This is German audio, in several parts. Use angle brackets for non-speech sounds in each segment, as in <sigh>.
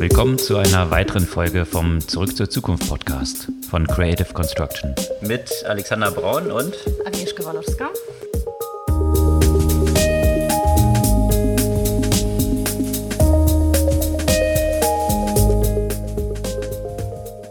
Willkommen zu einer weiteren Folge vom Zurück zur Zukunft Podcast von Creative Construction. Mit Alexander Braun und Agnieszka Walowska.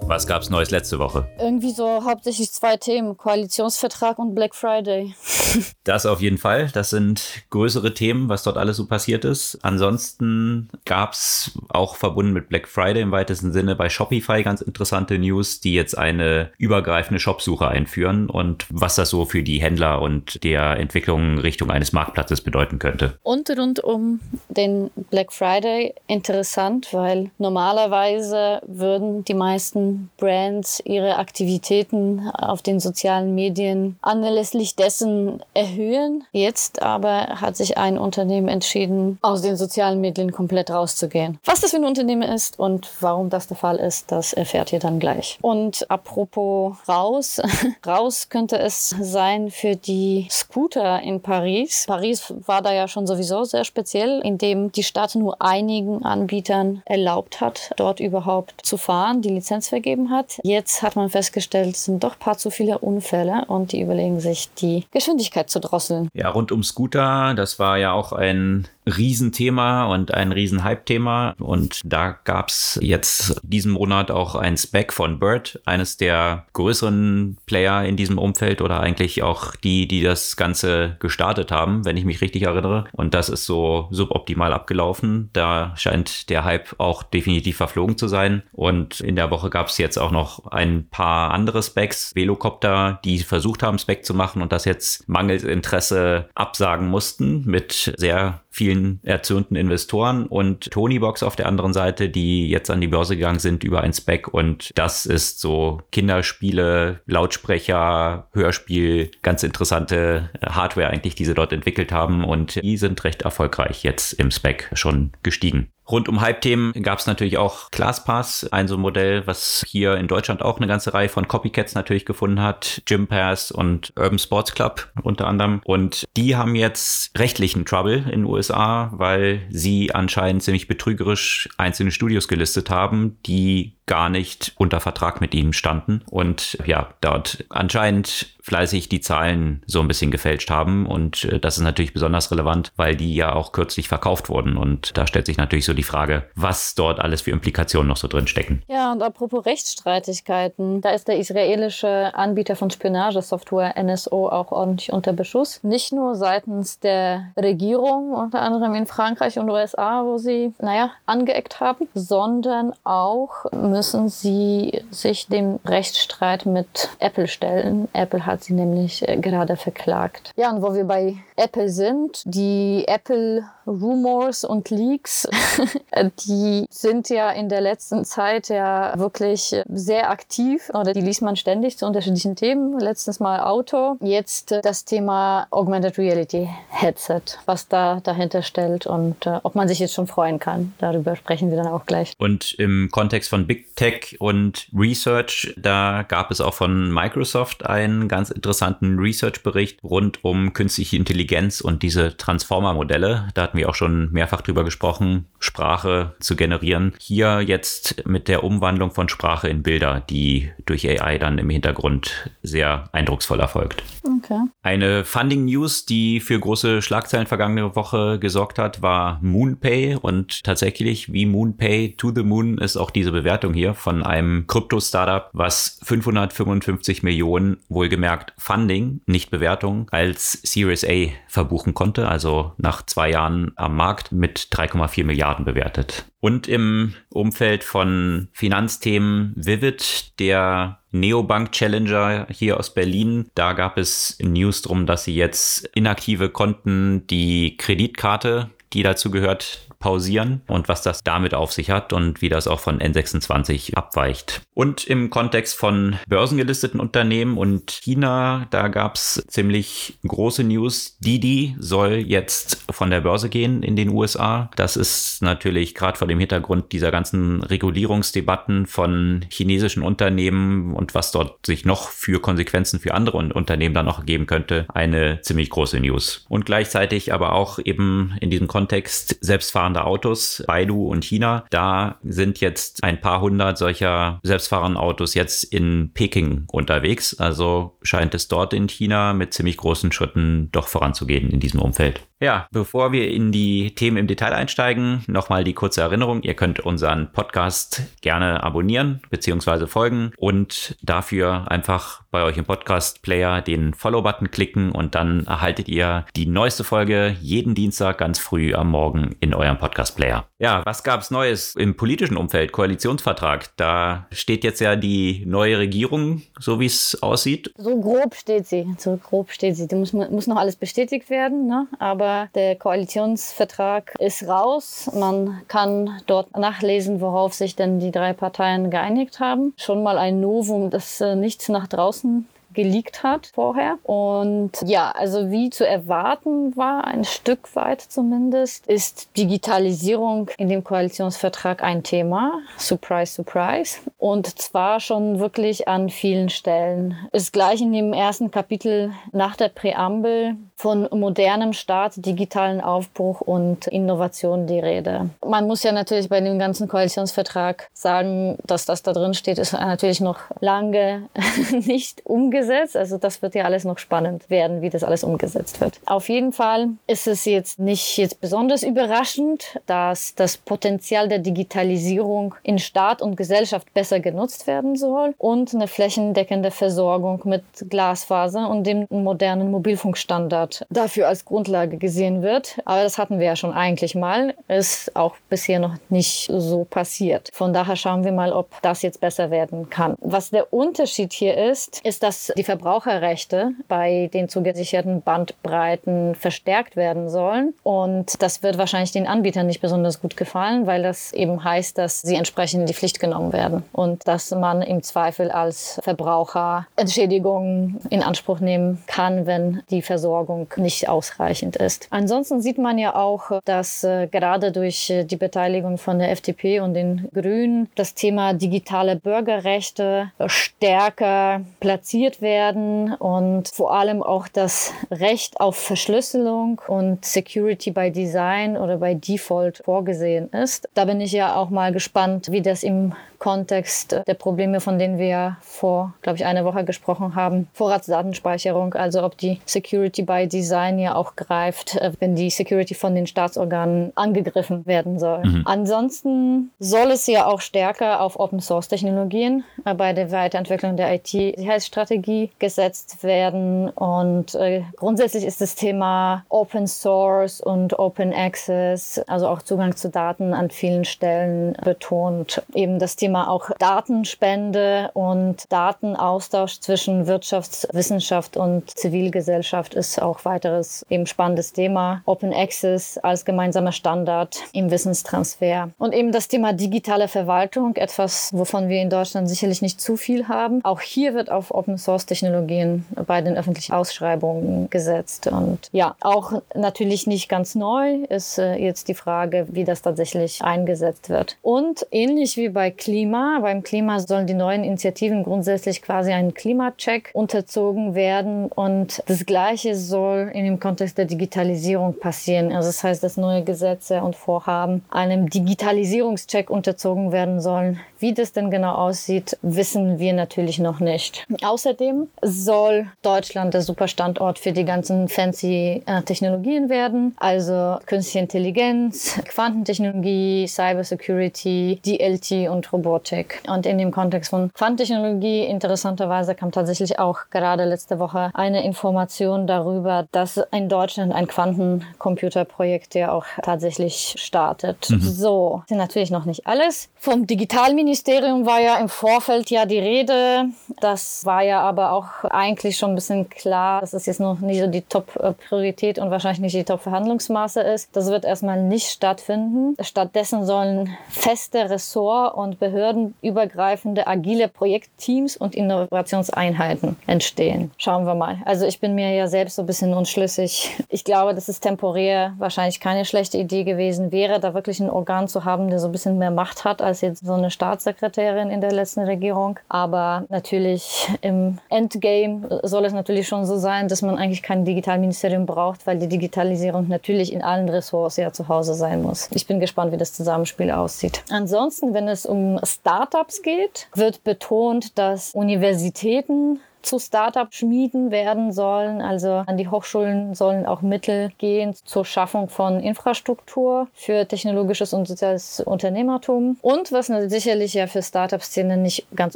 Was gab's Neues letzte Woche? Irgendwie so hauptsächlich zwei Themen: Koalitionsvertrag und Black Friday. <laughs> Das auf jeden Fall. Das sind größere Themen, was dort alles so passiert ist. Ansonsten gab's auch verbunden mit Black Friday im weitesten Sinne bei Shopify ganz interessante News, die jetzt eine übergreifende Shopsuche einführen und was das so für die Händler und der Entwicklung Richtung eines Marktplatzes bedeuten könnte. Und rund um den Black Friday interessant, weil normalerweise würden die meisten Brands ihre Aktivitäten auf den sozialen Medien anlässlich dessen erhöhen. Jetzt aber hat sich ein Unternehmen entschieden, aus den sozialen Medien komplett rauszugehen. Was das für ein Unternehmen ist und warum das der Fall ist, das erfährt ihr dann gleich. Und apropos raus, <laughs> raus könnte es sein für die Scooter in Paris. Paris war da ja schon sowieso sehr speziell, indem die Stadt nur einigen Anbietern erlaubt hat, dort überhaupt zu fahren, die Lizenz vergeben hat. Jetzt hat man festgestellt, es sind doch ein paar zu viele Unfälle und die überlegen sich, die Geschwindigkeit Geschwindigkeit zu drosseln. Ja, rund um Scooter, das war ja auch ein Riesenthema und ein Riesenhype-Thema. Und da gab es jetzt diesen Monat auch ein Spec von Bird, eines der größeren Player in diesem Umfeld oder eigentlich auch die, die das Ganze gestartet haben, wenn ich mich richtig erinnere. Und das ist so suboptimal abgelaufen. Da scheint der Hype auch definitiv verflogen zu sein. Und in der Woche gab es jetzt auch noch ein paar andere Specs, Velocopter, die versucht haben, Spec zu machen und das jetzt mangels Interesse absagen mussten mit sehr vielen erzürnten Investoren und Tonybox auf der anderen Seite, die jetzt an die Börse gegangen sind über ein Spec und das ist so Kinderspiele, Lautsprecher, Hörspiel, ganz interessante Hardware eigentlich, die sie dort entwickelt haben und die sind recht erfolgreich jetzt im Spec schon gestiegen. Rund um Hype-Themen gab es natürlich auch ClassPass, ein so Modell, was hier in Deutschland auch eine ganze Reihe von Copycats natürlich gefunden hat. Gympass und Urban Sports Club unter anderem. Und die haben jetzt rechtlichen Trouble in den USA, weil sie anscheinend ziemlich betrügerisch einzelne Studios gelistet haben, die gar nicht unter Vertrag mit ihm standen und ja, dort anscheinend fleißig die Zahlen so ein bisschen gefälscht haben und äh, das ist natürlich besonders relevant, weil die ja auch kürzlich verkauft wurden und da stellt sich natürlich so die Frage, was dort alles für Implikationen noch so drin stecken. Ja, und apropos Rechtsstreitigkeiten, da ist der israelische Anbieter von Spionagesoftware NSO auch ordentlich unter Beschuss. Nicht nur seitens der Regierung, unter anderem in Frankreich und USA, wo sie, naja, angeeckt haben, sondern auch müssen sie sich dem Rechtsstreit mit Apple stellen. Apple hat sie nämlich äh, gerade verklagt. Ja, und wo wir bei Apple sind, die Apple Rumors und Leaks, <laughs> die sind ja in der letzten Zeit ja wirklich sehr aktiv oder die liest man ständig zu unterschiedlichen Themen. Letztens mal Auto, jetzt das Thema Augmented Reality Headset, was da dahinter stellt und äh, ob man sich jetzt schon freuen kann. Darüber sprechen wir dann auch gleich. Und im Kontext von Big Tech und Research, da gab es auch von Microsoft einen ganz interessanten Research-Bericht rund um künstliche Intelligenz und diese Transformer-Modelle. Da hatten wir auch schon mehrfach drüber gesprochen, Sprache zu generieren. Hier jetzt mit der Umwandlung von Sprache in Bilder, die durch AI dann im Hintergrund sehr eindrucksvoll erfolgt. Okay. Eine Funding News, die für große Schlagzeilen vergangene Woche gesorgt hat, war MoonPay und tatsächlich wie MoonPay to the Moon ist auch diese Bewertung hier von einem Krypto-Startup, was 555 Millionen wohlgemerkt Funding, nicht Bewertung, als Series A verbuchen konnte, also nach zwei Jahren am Markt mit 3,4 Milliarden bewertet. Und im Umfeld von Finanzthemen Vivid, der Neobank Challenger hier aus Berlin, da gab es News drum, dass sie jetzt inaktive Konten die Kreditkarte, die dazu gehört, pausieren und was das damit auf sich hat und wie das auch von N26 abweicht. Und im Kontext von börsengelisteten Unternehmen und China, da gab es ziemlich große News. Didi soll jetzt von der Börse gehen in den USA. Das ist natürlich gerade vor dem Hintergrund dieser ganzen Regulierungsdebatten von chinesischen Unternehmen und was dort sich noch für Konsequenzen für andere Unternehmen dann noch geben könnte, eine ziemlich große News. Und gleichzeitig aber auch eben in diesem Kontext selbstfahrende selbstfahrende Autos, Baidu und China. Da sind jetzt ein paar hundert solcher selbstfahrenden Autos jetzt in Peking unterwegs. Also scheint es dort in China mit ziemlich großen Schritten doch voranzugehen in diesem Umfeld. Ja, bevor wir in die Themen im Detail einsteigen, nochmal die kurze Erinnerung. Ihr könnt unseren Podcast gerne abonnieren bzw. folgen und dafür einfach bei euch im Podcast-Player den Follow-Button klicken und dann erhaltet ihr die neueste Folge jeden Dienstag ganz früh am Morgen in eurem Podcast-Player. Ja, was gab es Neues im politischen Umfeld? Koalitionsvertrag. Da steht jetzt ja die neue Regierung, so wie es aussieht. So grob steht sie. So grob steht sie. Da muss, muss noch alles bestätigt werden, ne? aber der Koalitionsvertrag ist raus. Man kann dort nachlesen, worauf sich denn die drei Parteien geeinigt haben. Schon mal ein Novum, das äh, nichts nach draußen geleakt hat vorher. Und ja, also wie zu erwarten war, ein Stück weit zumindest, ist Digitalisierung in dem Koalitionsvertrag ein Thema. Surprise, surprise. Und zwar schon wirklich an vielen Stellen. Ist gleich in dem ersten Kapitel nach der Präambel von modernem Staat, digitalen Aufbruch und Innovation die Rede. Man muss ja natürlich bei dem ganzen Koalitionsvertrag sagen, dass das da drin steht, ist natürlich noch lange <laughs> nicht umgesetzt. Also das wird ja alles noch spannend werden, wie das alles umgesetzt wird. Auf jeden Fall ist es jetzt nicht jetzt besonders überraschend, dass das Potenzial der Digitalisierung in Staat und Gesellschaft besser genutzt werden soll und eine flächendeckende Versorgung mit Glasfaser und dem modernen Mobilfunkstandard Standard dafür als Grundlage gesehen wird. Aber das hatten wir ja schon eigentlich mal. Ist auch bisher noch nicht so passiert. Von daher schauen wir mal, ob das jetzt besser werden kann. Was der Unterschied hier ist, ist, dass die Verbraucherrechte bei den zugesicherten Bandbreiten verstärkt werden sollen. Und das wird wahrscheinlich den Anbietern nicht besonders gut gefallen, weil das eben heißt, dass sie entsprechend in die Pflicht genommen werden und dass man im Zweifel als Verbraucher Entschädigungen in Anspruch nehmen kann, wenn die Versorgung Versorgung nicht ausreichend ist. Ansonsten sieht man ja auch, dass äh, gerade durch äh, die Beteiligung von der FDP und den Grünen das Thema digitale Bürgerrechte stärker platziert werden und vor allem auch das Recht auf Verschlüsselung und Security by Design oder by Default vorgesehen ist. Da bin ich ja auch mal gespannt, wie das im Kontext der Probleme, von denen wir vor, glaube ich, einer Woche gesprochen haben, Vorratsdatenspeicherung, also ob die Security by Design ja auch greift, äh, wenn die Security von den Staatsorganen angegriffen werden soll. Mhm. Ansonsten soll es ja auch stärker auf Open Source Technologien äh, bei der Weiterentwicklung der IT-Sicherheitsstrategie gesetzt werden. Und äh, grundsätzlich ist das Thema Open Source und Open Access, also auch Zugang zu Daten an vielen Stellen betont. Eben das Thema auch Datenspende und Datenaustausch zwischen Wirtschaftswissenschaft und Zivilgesellschaft ist auch weiteres eben spannendes Thema. Open Access als gemeinsamer Standard im Wissenstransfer. Und eben das Thema digitale Verwaltung, etwas, wovon wir in Deutschland sicherlich nicht zu viel haben. Auch hier wird auf Open Source Technologien bei den öffentlichen Ausschreibungen gesetzt. Und ja, auch natürlich nicht ganz neu ist äh, jetzt die Frage, wie das tatsächlich eingesetzt wird. Und ähnlich wie bei Klima, beim Klima sollen die neuen Initiativen grundsätzlich quasi einen Klimacheck unterzogen werden. Und das Gleiche soll in dem Kontext der Digitalisierung passieren. Also das heißt, dass neue Gesetze und Vorhaben einem Digitalisierungscheck unterzogen werden sollen. Wie das denn genau aussieht, wissen wir natürlich noch nicht. Außerdem soll Deutschland der Superstandort für die ganzen fancy äh, Technologien werden, also künstliche Intelligenz, Quantentechnologie, Cybersecurity, DLT und Robotik. Und in dem Kontext von Quantentechnologie interessanterweise kam tatsächlich auch gerade letzte Woche eine Information darüber, darüber, dass in Deutschland ein Quantencomputerprojekt ja auch tatsächlich startet. Mhm. So, ist natürlich noch nicht alles. Vom Digitalministerium war ja im Vorfeld ja die Rede. Das war ja aber auch eigentlich schon ein bisschen klar, dass es jetzt noch nicht so die Top-Priorität und wahrscheinlich nicht die Top-Verhandlungsmaße ist. Das wird erstmal nicht stattfinden. Stattdessen sollen feste Ressort- und behördenübergreifende agile Projektteams und Innovationseinheiten entstehen. Schauen wir mal. Also ich bin mir ja selbst so ein bisschen bisschen unschlüssig. Ich glaube, das ist temporär wahrscheinlich keine schlechte Idee gewesen wäre, da wirklich ein Organ zu haben, der so ein bisschen mehr Macht hat als jetzt so eine Staatssekretärin in der letzten Regierung. Aber natürlich im Endgame soll es natürlich schon so sein, dass man eigentlich kein Digitalministerium braucht, weil die Digitalisierung natürlich in allen Ressorts ja zu Hause sein muss. Ich bin gespannt, wie das Zusammenspiel aussieht. Ansonsten, wenn es um Startups geht, wird betont, dass Universitäten zu Startup-Schmieden werden sollen. Also an die Hochschulen sollen auch Mittel gehen zur Schaffung von Infrastruktur für technologisches und soziales Unternehmertum. Und was sicherlich ja für Startup-Szene nicht ganz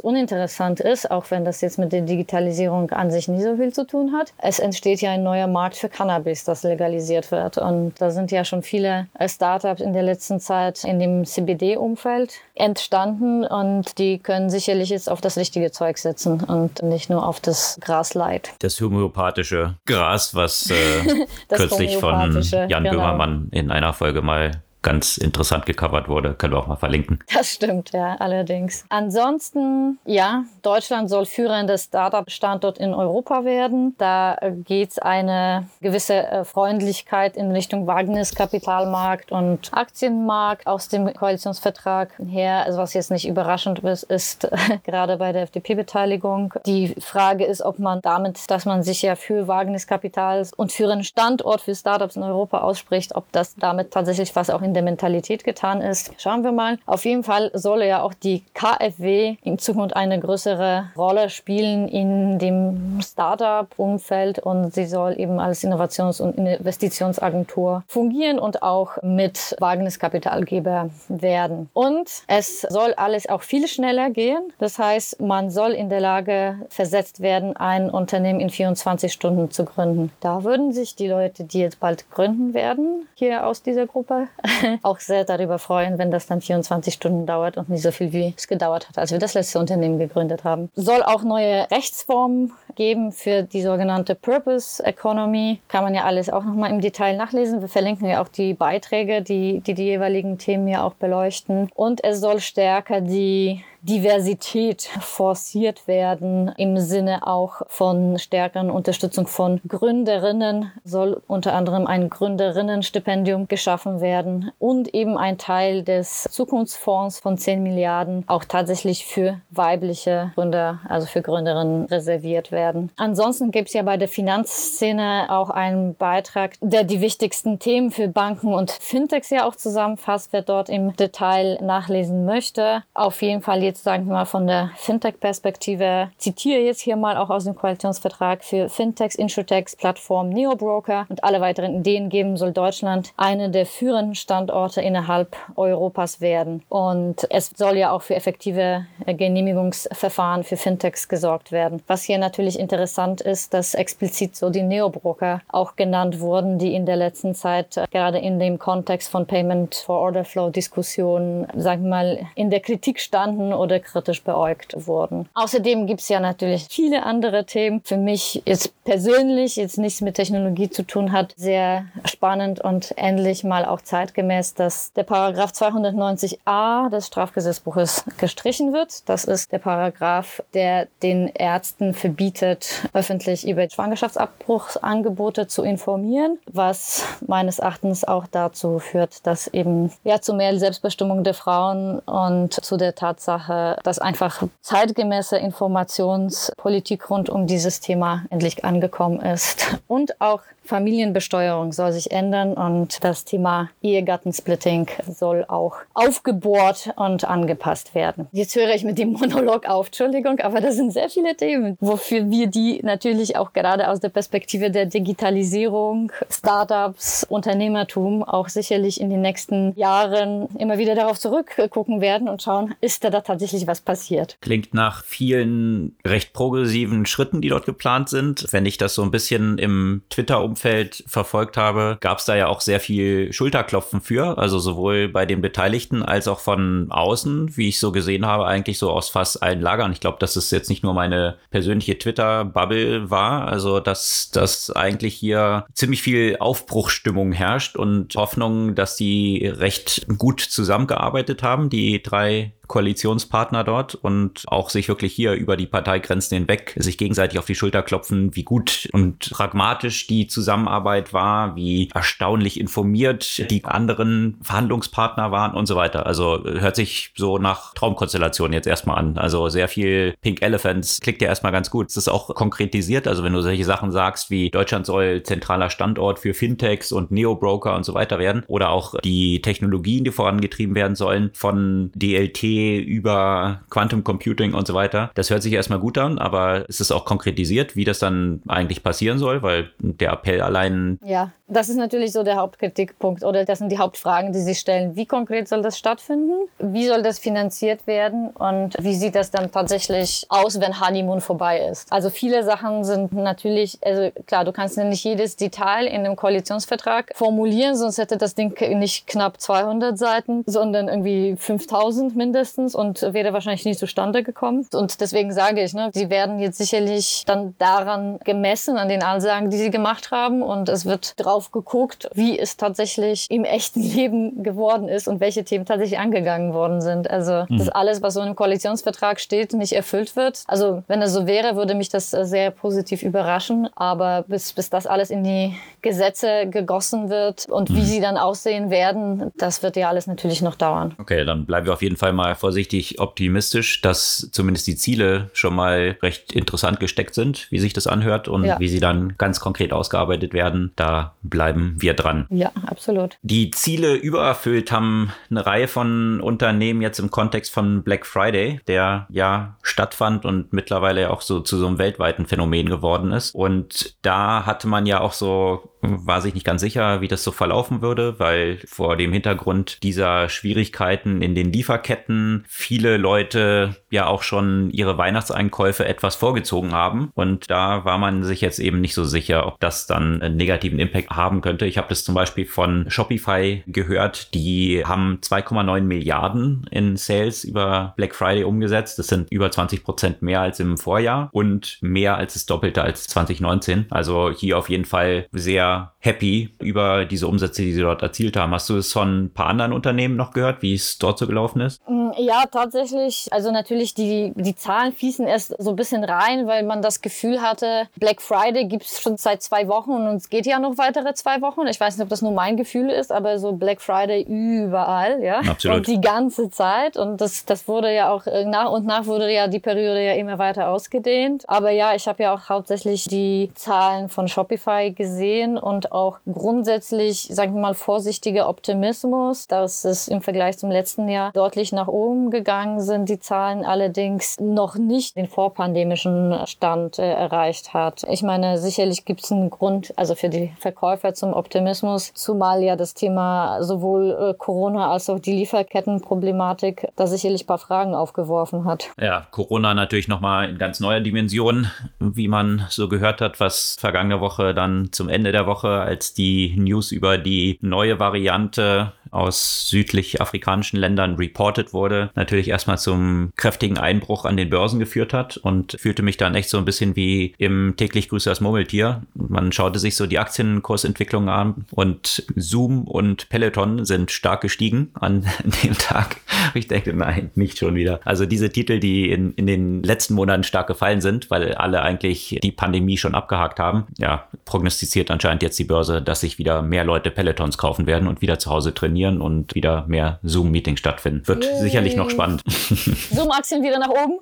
uninteressant ist, auch wenn das jetzt mit der Digitalisierung an sich nie so viel zu tun hat, es entsteht ja ein neuer Markt für Cannabis, das legalisiert wird. Und da sind ja schon viele Startups in der letzten Zeit in dem CBD-Umfeld entstanden und die können sicherlich jetzt auf das richtige Zeug setzen und nicht nur auf auf das Grasleid. Das homöopathische Gras, was äh, <laughs> kürzlich von Jan genau. Böhmermann in einer Folge mal ganz interessant gecovert wurde. Können wir auch mal verlinken. Das stimmt, ja, allerdings. Ansonsten, ja, Deutschland soll führender Startup-Standort in Europa werden. Da geht es eine gewisse äh, Freundlichkeit in Richtung Wagniskapitalmarkt und Aktienmarkt aus dem Koalitionsvertrag her. Also was jetzt nicht überraschend ist, ist <laughs> gerade bei der FDP-Beteiligung. Die Frage ist, ob man damit, dass man sich ja für Wagniskapital und für einen Standort für Startups in Europa ausspricht, ob das damit tatsächlich was auch in der Mentalität getan ist. Schauen wir mal. Auf jeden Fall soll ja auch die KfW in Zukunft eine größere Rolle spielen in dem Startup-Umfeld und sie soll eben als Innovations- und Investitionsagentur fungieren und auch mit Wagniskapitalgeber werden. Und es soll alles auch viel schneller gehen. Das heißt, man soll in der Lage versetzt werden, ein Unternehmen in 24 Stunden zu gründen. Da würden sich die Leute, die jetzt bald gründen werden, hier aus dieser Gruppe, <laughs> auch sehr darüber freuen, wenn das dann 24 Stunden dauert und nicht so viel, wie es gedauert hat, als wir das letzte Unternehmen gegründet haben. Soll auch neue Rechtsformen geben für die sogenannte Purpose Economy. Kann man ja alles auch nochmal im Detail nachlesen. Wir verlinken ja auch die Beiträge, die, die die jeweiligen Themen ja auch beleuchten. Und es soll stärker die Diversität forciert werden im Sinne auch von stärkeren Unterstützung von Gründerinnen soll unter anderem ein Gründerinnenstipendium geschaffen werden und eben ein Teil des Zukunftsfonds von 10 Milliarden auch tatsächlich für weibliche Gründer, also für Gründerinnen reserviert werden. Ansonsten gibt es ja bei der Finanzszene auch einen Beitrag, der die wichtigsten Themen für Banken und Fintechs ja auch zusammenfasst, wer dort im Detail nachlesen möchte. Auf jeden Fall jetzt jetzt, sagen wir mal, von der Fintech-Perspektive, zitiere jetzt hier mal auch aus dem Koalitionsvertrag für Fintechs, Insurtechs, Plattform Neobroker und alle weiteren Ideen geben, soll Deutschland eine der führenden Standorte innerhalb Europas werden. Und es soll ja auch für effektive Genehmigungsverfahren für Fintechs gesorgt werden. Was hier natürlich interessant ist, dass explizit so die Neobroker auch genannt wurden, die in der letzten Zeit gerade in dem Kontext von Payment for Order Flow Diskussionen, sagen wir mal, in der Kritik standen oder kritisch beäugt wurden. Außerdem gibt es ja natürlich viele andere Themen. Für mich jetzt persönlich, jetzt nichts mit Technologie zu tun hat, sehr spannend und endlich mal auch zeitgemäß, dass der Paragraph 290a des Strafgesetzbuches gestrichen wird. Das ist der Paragraph, der den Ärzten verbietet, öffentlich über Schwangerschaftsabbruchsangebote zu informieren, was meines Erachtens auch dazu führt, dass eben ja zu mehr Selbstbestimmung der Frauen und zu der Tatsache, dass einfach zeitgemäße Informationspolitik rund um dieses Thema endlich angekommen ist <laughs> und auch Familienbesteuerung soll sich ändern und das Thema Ehegattensplitting soll auch aufgebohrt und angepasst werden. Jetzt höre ich mit dem <laughs> Monolog auf, Entschuldigung, aber das sind sehr viele Themen, wofür wir die natürlich auch gerade aus der Perspektive der Digitalisierung, Startups, Unternehmertum auch sicherlich in den nächsten Jahren immer wieder darauf zurückgucken werden und schauen, ist da, da tatsächlich was passiert. Klingt nach vielen recht progressiven Schritten, die dort geplant sind. Wenn ich das so ein bisschen im Twitter Umfeld verfolgt habe, gab es da ja auch sehr viel Schulterklopfen für, also sowohl bei den Beteiligten als auch von außen, wie ich so gesehen habe, eigentlich so aus fast allen Lagern. Ich glaube, dass es jetzt nicht nur meine persönliche Twitter-Bubble war, also dass, dass eigentlich hier ziemlich viel Aufbruchstimmung herrscht und Hoffnung, dass die recht gut zusammengearbeitet haben, die drei Koalitionspartner dort und auch sich wirklich hier über die Parteigrenzen hinweg sich gegenseitig auf die Schulter klopfen, wie gut und pragmatisch die Zusammenarbeit war, wie erstaunlich informiert die anderen Verhandlungspartner waren und so weiter. Also hört sich so nach Traumkonstellation jetzt erstmal an. Also sehr viel Pink Elephants klickt ja erstmal ganz gut. Es ist auch konkretisiert. Also wenn du solche Sachen sagst wie Deutschland soll zentraler Standort für Fintechs und Neo-Broker und so weiter werden oder auch die Technologien, die vorangetrieben werden sollen von DLT über Quantum Computing und so weiter. Das hört sich erstmal gut an, aber es ist auch konkretisiert, wie das dann eigentlich passieren soll, weil der Appell allein. Ja, das ist natürlich so der Hauptkritikpunkt oder das sind die Hauptfragen, die sich stellen. Wie konkret soll das stattfinden? Wie soll das finanziert werden? Und wie sieht das dann tatsächlich aus, wenn Honeymoon vorbei ist? Also viele Sachen sind natürlich, also klar, du kannst nicht jedes Detail in einem Koalitionsvertrag formulieren, sonst hätte das Ding nicht knapp 200 Seiten, sondern irgendwie 5000 mindestens und wäre wahrscheinlich nie zustande gekommen. Und deswegen sage ich, ne, sie werden jetzt sicherlich dann daran gemessen, an den Ansagen, die sie gemacht haben und es wird drauf geguckt, wie es tatsächlich im echten <laughs> Leben geworden ist und welche Themen tatsächlich angegangen worden sind. Also, mhm. dass alles, was so im Koalitionsvertrag steht, nicht erfüllt wird. Also, wenn es so wäre, würde mich das sehr positiv überraschen. Aber bis, bis das alles in die Gesetze gegossen wird und mhm. wie sie dann aussehen werden, das wird ja alles natürlich noch dauern. Okay, dann bleiben wir auf jeden Fall mal vorsichtig optimistisch, dass zumindest die Ziele schon mal recht interessant gesteckt sind, wie sich das anhört und ja. wie sie dann ganz konkret ausgearbeitet werden. Da bleiben wir dran. Ja, absolut. Die Ziele übererfüllt haben eine Reihe von Unternehmen jetzt im Kontext von Black Friday, der ja stattfand und mittlerweile auch so zu so einem weltweiten Phänomen geworden ist. Und da hatte man ja auch so war sich nicht ganz sicher, wie das so verlaufen würde, weil vor dem Hintergrund dieser Schwierigkeiten in den Lieferketten viele Leute ja auch schon ihre Weihnachtseinkäufe etwas vorgezogen haben. Und da war man sich jetzt eben nicht so sicher, ob das dann einen negativen Impact haben könnte. Ich habe das zum Beispiel von Shopify gehört. Die haben 2,9 Milliarden in Sales über Black Friday umgesetzt. Das sind über 20 Prozent mehr als im Vorjahr und mehr als das Doppelte als 2019. Also hier auf jeden Fall sehr happy über diese Umsätze, die sie dort erzielt haben. Hast du es von ein paar anderen Unternehmen noch gehört, wie es dort so gelaufen ist? Ja, tatsächlich. Also natürlich, die, die Zahlen fließen erst so ein bisschen rein, weil man das Gefühl hatte, Black Friday gibt es schon seit zwei Wochen und es geht ja noch weitere zwei Wochen. Ich weiß nicht, ob das nur mein Gefühl ist, aber so Black Friday überall, ja. Absolut. Und die ganze Zeit. Und das, das wurde ja auch äh, nach und nach wurde ja die Periode ja immer weiter ausgedehnt. Aber ja, ich habe ja auch hauptsächlich die Zahlen von Shopify gesehen und auch grundsätzlich, sagen wir mal, vorsichtiger Optimismus, dass es im Vergleich zum letzten Jahr deutlich nach oben gegangen sind, die Zahlen allerdings noch nicht den vorpandemischen Stand äh, erreicht hat. Ich meine, sicherlich gibt es einen Grund, also für die Verkäufer zum Optimismus, zumal ja das Thema sowohl äh, Corona als auch die Lieferkettenproblematik da sicherlich ein paar Fragen aufgeworfen hat. Ja, Corona natürlich nochmal in ganz neuer Dimension, wie man so gehört hat, was vergangene Woche dann zum Ende der Woche, als die News über die neue Variante aus südlich afrikanischen Ländern reported wurde, natürlich erstmal zum kräftigen Einbruch an den Börsen geführt hat und fühlte mich dann echt so ein bisschen wie im täglich Grüße das Murmeltier. Man schaute sich so die Aktienkursentwicklung an und Zoom und Peloton sind stark gestiegen an <laughs> dem Tag. Ich denke, nein, nicht schon wieder. Also diese Titel, die in, in den letzten Monaten stark gefallen sind, weil alle eigentlich die Pandemie schon abgehakt haben, ja, prognostiziert anscheinend jetzt die Börse, dass sich wieder mehr Leute Pelotons kaufen werden und wieder zu Hause trainieren trainieren und wieder mehr Zoom-Meetings stattfinden. Wird Yay. sicherlich noch spannend. <laughs> Zoom-Aktien wieder nach oben.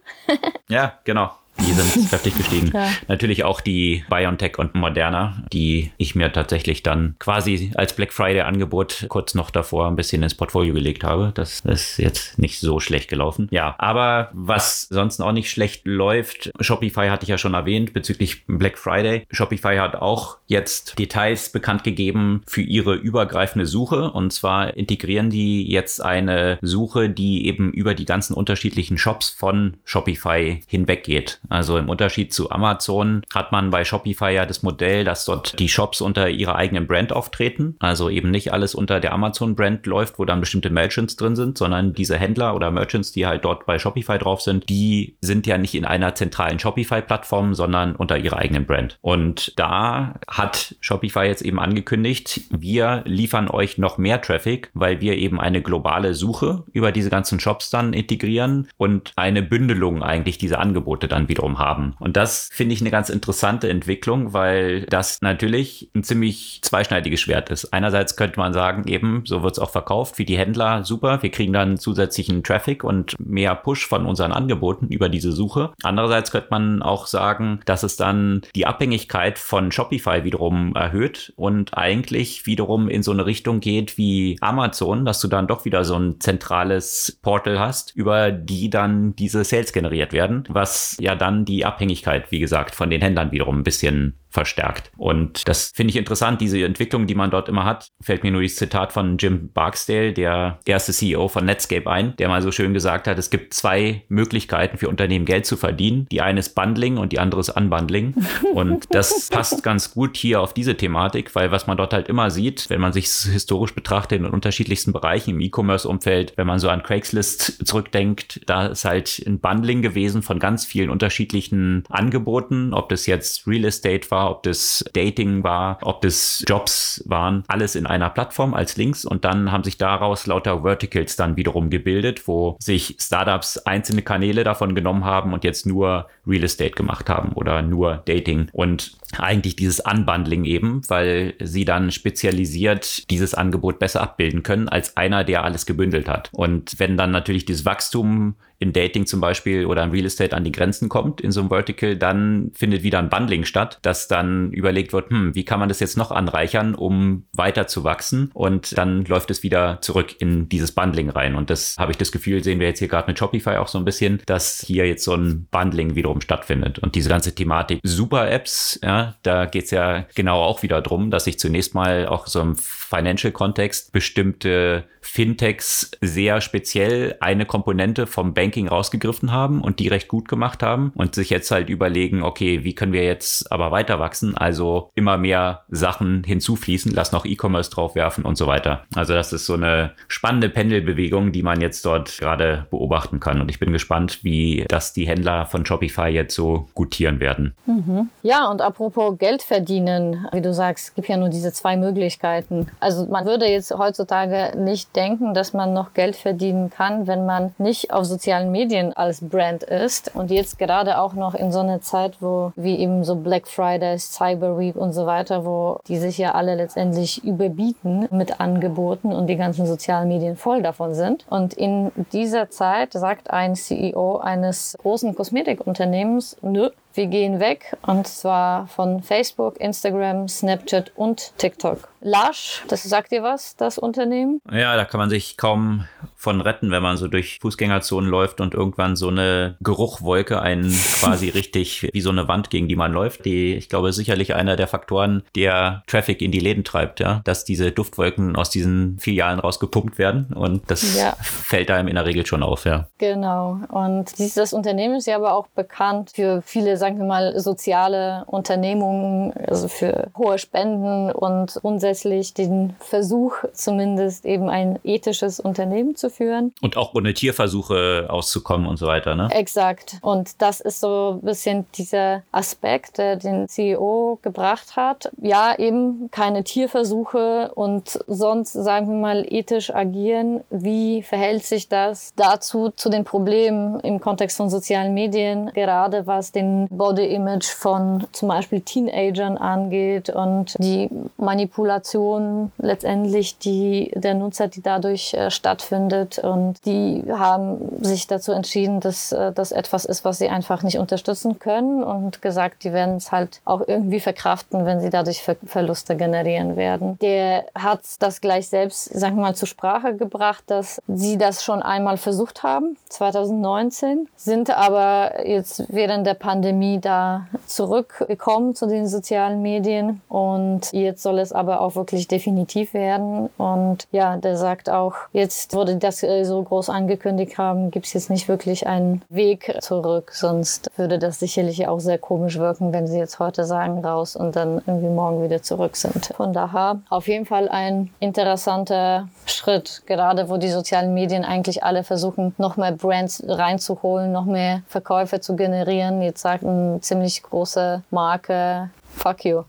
ja, genau. Die sind <laughs> kräftig gestiegen. Ja. Natürlich auch die BioNTech und Moderna, die ich mir tatsächlich dann quasi als Black Friday-Angebot kurz noch davor ein bisschen ins Portfolio gelegt habe. Das ist jetzt nicht so schlecht gelaufen. Ja, aber was sonst auch nicht schlecht läuft, Shopify hatte ich ja schon erwähnt bezüglich Black Friday. Shopify hat auch jetzt Details bekannt gegeben für ihre übergreifende Suche. Und zwar integrieren die jetzt eine Suche, die eben über die ganzen unterschiedlichen Shops von Shopify hinweggeht. Also im Unterschied zu Amazon hat man bei Shopify ja das Modell, dass dort die Shops unter ihrer eigenen Brand auftreten. Also eben nicht alles unter der Amazon-Brand läuft, wo dann bestimmte Merchants drin sind, sondern diese Händler oder Merchants, die halt dort bei Shopify drauf sind, die sind ja nicht in einer zentralen Shopify-Plattform, sondern unter ihrer eigenen Brand. Und da hat Shopify jetzt eben angekündigt, wir liefern euch noch mehr Traffic, weil wir eben eine globale Suche über diese ganzen Shops dann integrieren und eine Bündelung eigentlich dieser Angebote dann wiederum haben. Und das finde ich eine ganz interessante Entwicklung, weil das natürlich ein ziemlich zweischneidiges Schwert ist. Einerseits könnte man sagen, eben, so wird es auch verkauft, wie die Händler, super, wir kriegen dann zusätzlichen Traffic und mehr Push von unseren Angeboten über diese Suche. Andererseits könnte man auch sagen, dass es dann die Abhängigkeit von Shopify wiederum erhöht und eigentlich wiederum in so eine Richtung geht wie Amazon, dass du dann doch wieder so ein zentrales Portal hast, über die dann diese Sales generiert werden, was ja dann die Abhängigkeit, wie gesagt, von den Händlern wiederum ein bisschen verstärkt. Und das finde ich interessant, diese Entwicklung, die man dort immer hat. Fällt mir nur das Zitat von Jim Barksdale, der erste CEO von Netscape ein, der mal so schön gesagt hat, es gibt zwei Möglichkeiten für Unternehmen Geld zu verdienen. Die eine ist Bundling und die andere ist Unbundling. <laughs> Und das passt ganz gut hier auf diese Thematik, weil was man dort halt immer sieht, wenn man sich historisch betrachtet in unterschiedlichsten Bereichen im E-Commerce-Umfeld, wenn man so an Craigslist zurückdenkt, da ist halt ein Bundling gewesen von ganz vielen unterschiedlichen Angeboten, ob das jetzt Real Estate war, war, ob das Dating war, ob das Jobs waren, alles in einer Plattform als Links. Und dann haben sich daraus lauter Verticals dann wiederum gebildet, wo sich Startups einzelne Kanäle davon genommen haben und jetzt nur Real Estate gemacht haben oder nur Dating und eigentlich dieses Unbundling eben, weil sie dann spezialisiert dieses Angebot besser abbilden können als einer, der alles gebündelt hat. Und wenn dann natürlich dieses Wachstum im Dating zum Beispiel oder im Real Estate an die Grenzen kommt in so einem Vertical, dann findet wieder ein Bundling statt, dass dann überlegt wird, hm, wie kann man das jetzt noch anreichern, um weiter zu wachsen? Und dann läuft es wieder zurück in dieses Bundling rein. Und das habe ich das Gefühl, sehen wir jetzt hier gerade mit Shopify auch so ein bisschen, dass hier jetzt so ein Bundling wiederum stattfindet. Und diese ganze Thematik Super-Apps, ja, da geht es ja genau auch wieder drum, dass ich zunächst mal auch so im Financial-Kontext bestimmte Fintechs sehr speziell eine Komponente vom Banking rausgegriffen haben und die recht gut gemacht haben und sich jetzt halt überlegen, okay, wie können wir jetzt aber weiter wachsen? Also immer mehr Sachen hinzufließen, lass noch E-Commerce draufwerfen und so weiter. Also das ist so eine spannende Pendelbewegung, die man jetzt dort gerade beobachten kann. Und ich bin gespannt, wie das die Händler von Shopify jetzt so gutieren werden. Mhm. Ja, und apropos Geld verdienen, wie du sagst, gibt ja nur diese zwei Möglichkeiten. Also man würde jetzt heutzutage nicht denken, dass man noch Geld verdienen kann, wenn man nicht auf sozialen Medien als Brand ist. Und jetzt gerade auch noch in so einer Zeit, wo wie eben so Black Friday, Cyber Week und so weiter, wo die sich ja alle letztendlich überbieten mit Angeboten und die ganzen sozialen Medien voll davon sind. Und in dieser Zeit sagt ein CEO eines großen Kosmetikunternehmens, nö, wir gehen weg und zwar von Facebook, Instagram, Snapchat und TikTok. Lush, das sagt dir was, das Unternehmen? Ja, da kann man sich kaum von retten, wenn man so durch Fußgängerzonen läuft und irgendwann so eine Geruchwolke einen <laughs> quasi richtig wie so eine Wand, gegen die man läuft. Die, ich glaube, sicherlich einer der Faktoren, der Traffic in die Läden treibt, ja, dass diese Duftwolken aus diesen Filialen rausgepumpt werden und das ja. fällt einem in der Regel schon auf, ja. Genau. Und dieses Unternehmen ist ja aber auch bekannt für viele sagen wir mal, soziale Unternehmungen, also für hohe Spenden und grundsätzlich den Versuch, zumindest eben ein ethisches Unternehmen zu führen. Und auch ohne Tierversuche auszukommen und so weiter, ne? Exakt. Und das ist so ein bisschen dieser Aspekt, der den CEO gebracht hat. Ja, eben keine Tierversuche und sonst, sagen wir mal, ethisch agieren. Wie verhält sich das dazu, zu den Problemen im Kontext von sozialen Medien, gerade was den Body Image von zum Beispiel Teenagern angeht und die Manipulation letztendlich, die der Nutzer, die dadurch äh, stattfindet. Und die haben sich dazu entschieden, dass äh, das etwas ist, was sie einfach nicht unterstützen können und gesagt, die werden es halt auch irgendwie verkraften, wenn sie dadurch Ver Verluste generieren werden. Der hat das gleich selbst, sagen wir mal, zur Sprache gebracht, dass sie das schon einmal versucht haben, 2019, sind aber jetzt während der Pandemie Pandemie da zurückgekommen zu den sozialen Medien und jetzt soll es aber auch wirklich definitiv werden. Und ja, der sagt auch, jetzt wurde das so groß angekündigt haben, gibt es jetzt nicht wirklich einen Weg zurück, sonst würde das sicherlich auch sehr komisch wirken, wenn sie jetzt heute sagen raus und dann irgendwie morgen wieder zurück sind. Von daher auf jeden Fall ein interessanter Schritt, gerade wo die sozialen Medien eigentlich alle versuchen, noch mehr Brands reinzuholen, noch mehr Verkäufe zu generieren. Jetzt sagt eine ziemlich große Marke, fuck you.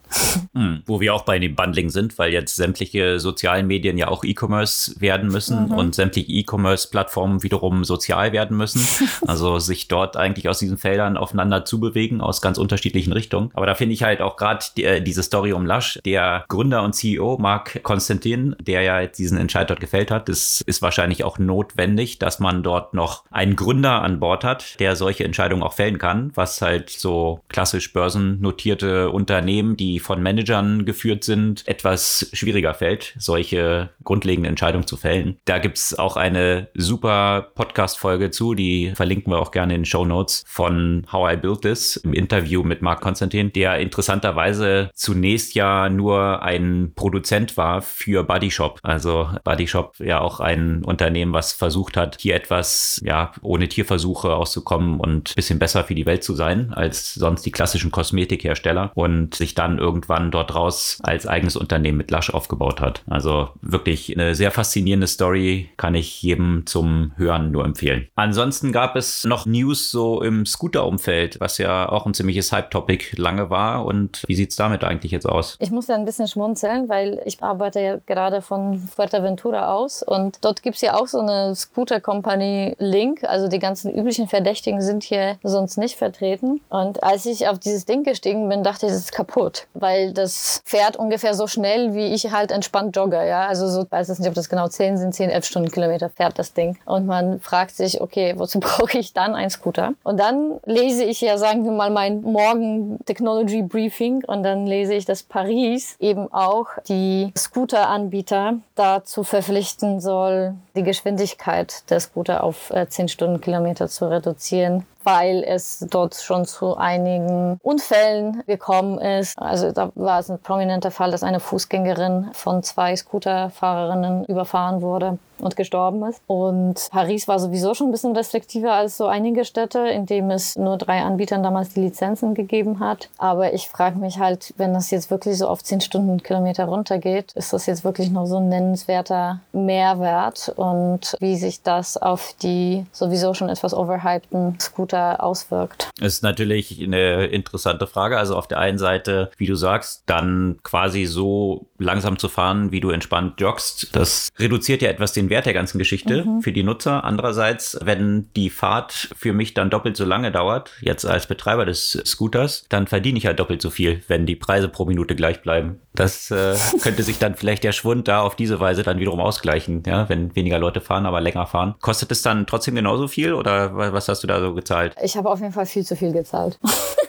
Hm, wo wir auch bei dem Bundling sind, weil jetzt sämtliche sozialen Medien ja auch E-Commerce werden müssen mhm. und sämtliche E-Commerce-Plattformen wiederum sozial werden müssen. <laughs> Also sich dort eigentlich aus diesen Feldern aufeinander zu bewegen, aus ganz unterschiedlichen Richtungen. Aber da finde ich halt auch gerade die, äh, diese Story um Lush, der Gründer und CEO Marc Konstantin, der ja jetzt diesen Entscheid dort gefällt hat, das ist wahrscheinlich auch notwendig, dass man dort noch einen Gründer an Bord hat, der solche Entscheidungen auch fällen kann, was halt so klassisch börsennotierte Unternehmen Unternehmen, die von Managern geführt sind, etwas schwieriger fällt, solche grundlegenden Entscheidungen zu fällen. Da gibt es auch eine super Podcast-Folge zu, die verlinken wir auch gerne in den Show Notes von How I Built This im Interview mit Marc Konstantin, der interessanterweise zunächst ja nur ein Produzent war für Body Shop. Also Body Shop ja auch ein Unternehmen, was versucht hat, hier etwas ja ohne Tierversuche auszukommen und ein bisschen besser für die Welt zu sein als sonst die klassischen Kosmetikhersteller. Und sich dann irgendwann dort raus als eigenes Unternehmen mit Lush aufgebaut hat. Also wirklich eine sehr faszinierende Story, kann ich jedem zum Hören nur empfehlen. Ansonsten gab es noch News so im Scooter-Umfeld, was ja auch ein ziemliches Hype-Topic lange war. Und wie sieht es damit eigentlich jetzt aus? Ich muss ja ein bisschen schmunzeln, weil ich arbeite ja gerade von Fuerteventura aus und dort gibt es ja auch so eine Scooter-Company Link. Also die ganzen üblichen Verdächtigen sind hier sonst nicht vertreten. Und als ich auf dieses Ding gestiegen bin, dachte ich, das kaputt, weil das fährt ungefähr so schnell, wie ich halt entspannt jogge. Ja? Also so, weiß ich nicht, ob das genau 10 sind, 10, 11 Stundenkilometer fährt das Ding. Und man fragt sich, okay, wozu <laughs> brauche ich dann einen Scooter? Und dann lese ich ja, sagen wir mal, mein Morgen Technology Briefing und dann lese ich, dass Paris eben auch die Scooter-Anbieter dazu verpflichten soll, die Geschwindigkeit der Scooter auf 10 äh, Stundenkilometer zu reduzieren weil es dort schon zu einigen Unfällen gekommen ist. Also da war es ein prominenter Fall, dass eine Fußgängerin von zwei Scooterfahrerinnen überfahren wurde und gestorben ist. Und Paris war sowieso schon ein bisschen restriktiver als so einige Städte, in dem es nur drei Anbietern damals die Lizenzen gegeben hat. Aber ich frage mich halt, wenn das jetzt wirklich so auf 10 Stundenkilometer runtergeht, ist das jetzt wirklich noch so ein nennenswerter Mehrwert und wie sich das auf die sowieso schon etwas overhypten Scooter auswirkt? Ist natürlich eine interessante Frage. Also auf der einen Seite, wie du sagst, dann quasi so langsam zu fahren, wie du entspannt joggst, das reduziert ja etwas den Wert der ganzen Geschichte mhm. für die Nutzer. Andererseits, wenn die Fahrt für mich dann doppelt so lange dauert, jetzt als Betreiber des Scooters, dann verdiene ich halt doppelt so viel, wenn die Preise pro Minute gleich bleiben. Das äh, <laughs> könnte sich dann vielleicht der Schwund da auf diese Weise dann wiederum ausgleichen, ja, wenn weniger Leute fahren, aber länger fahren. Kostet es dann trotzdem genauso viel oder was hast du da so gezahlt? Ich habe auf jeden Fall viel zu viel gezahlt. <laughs>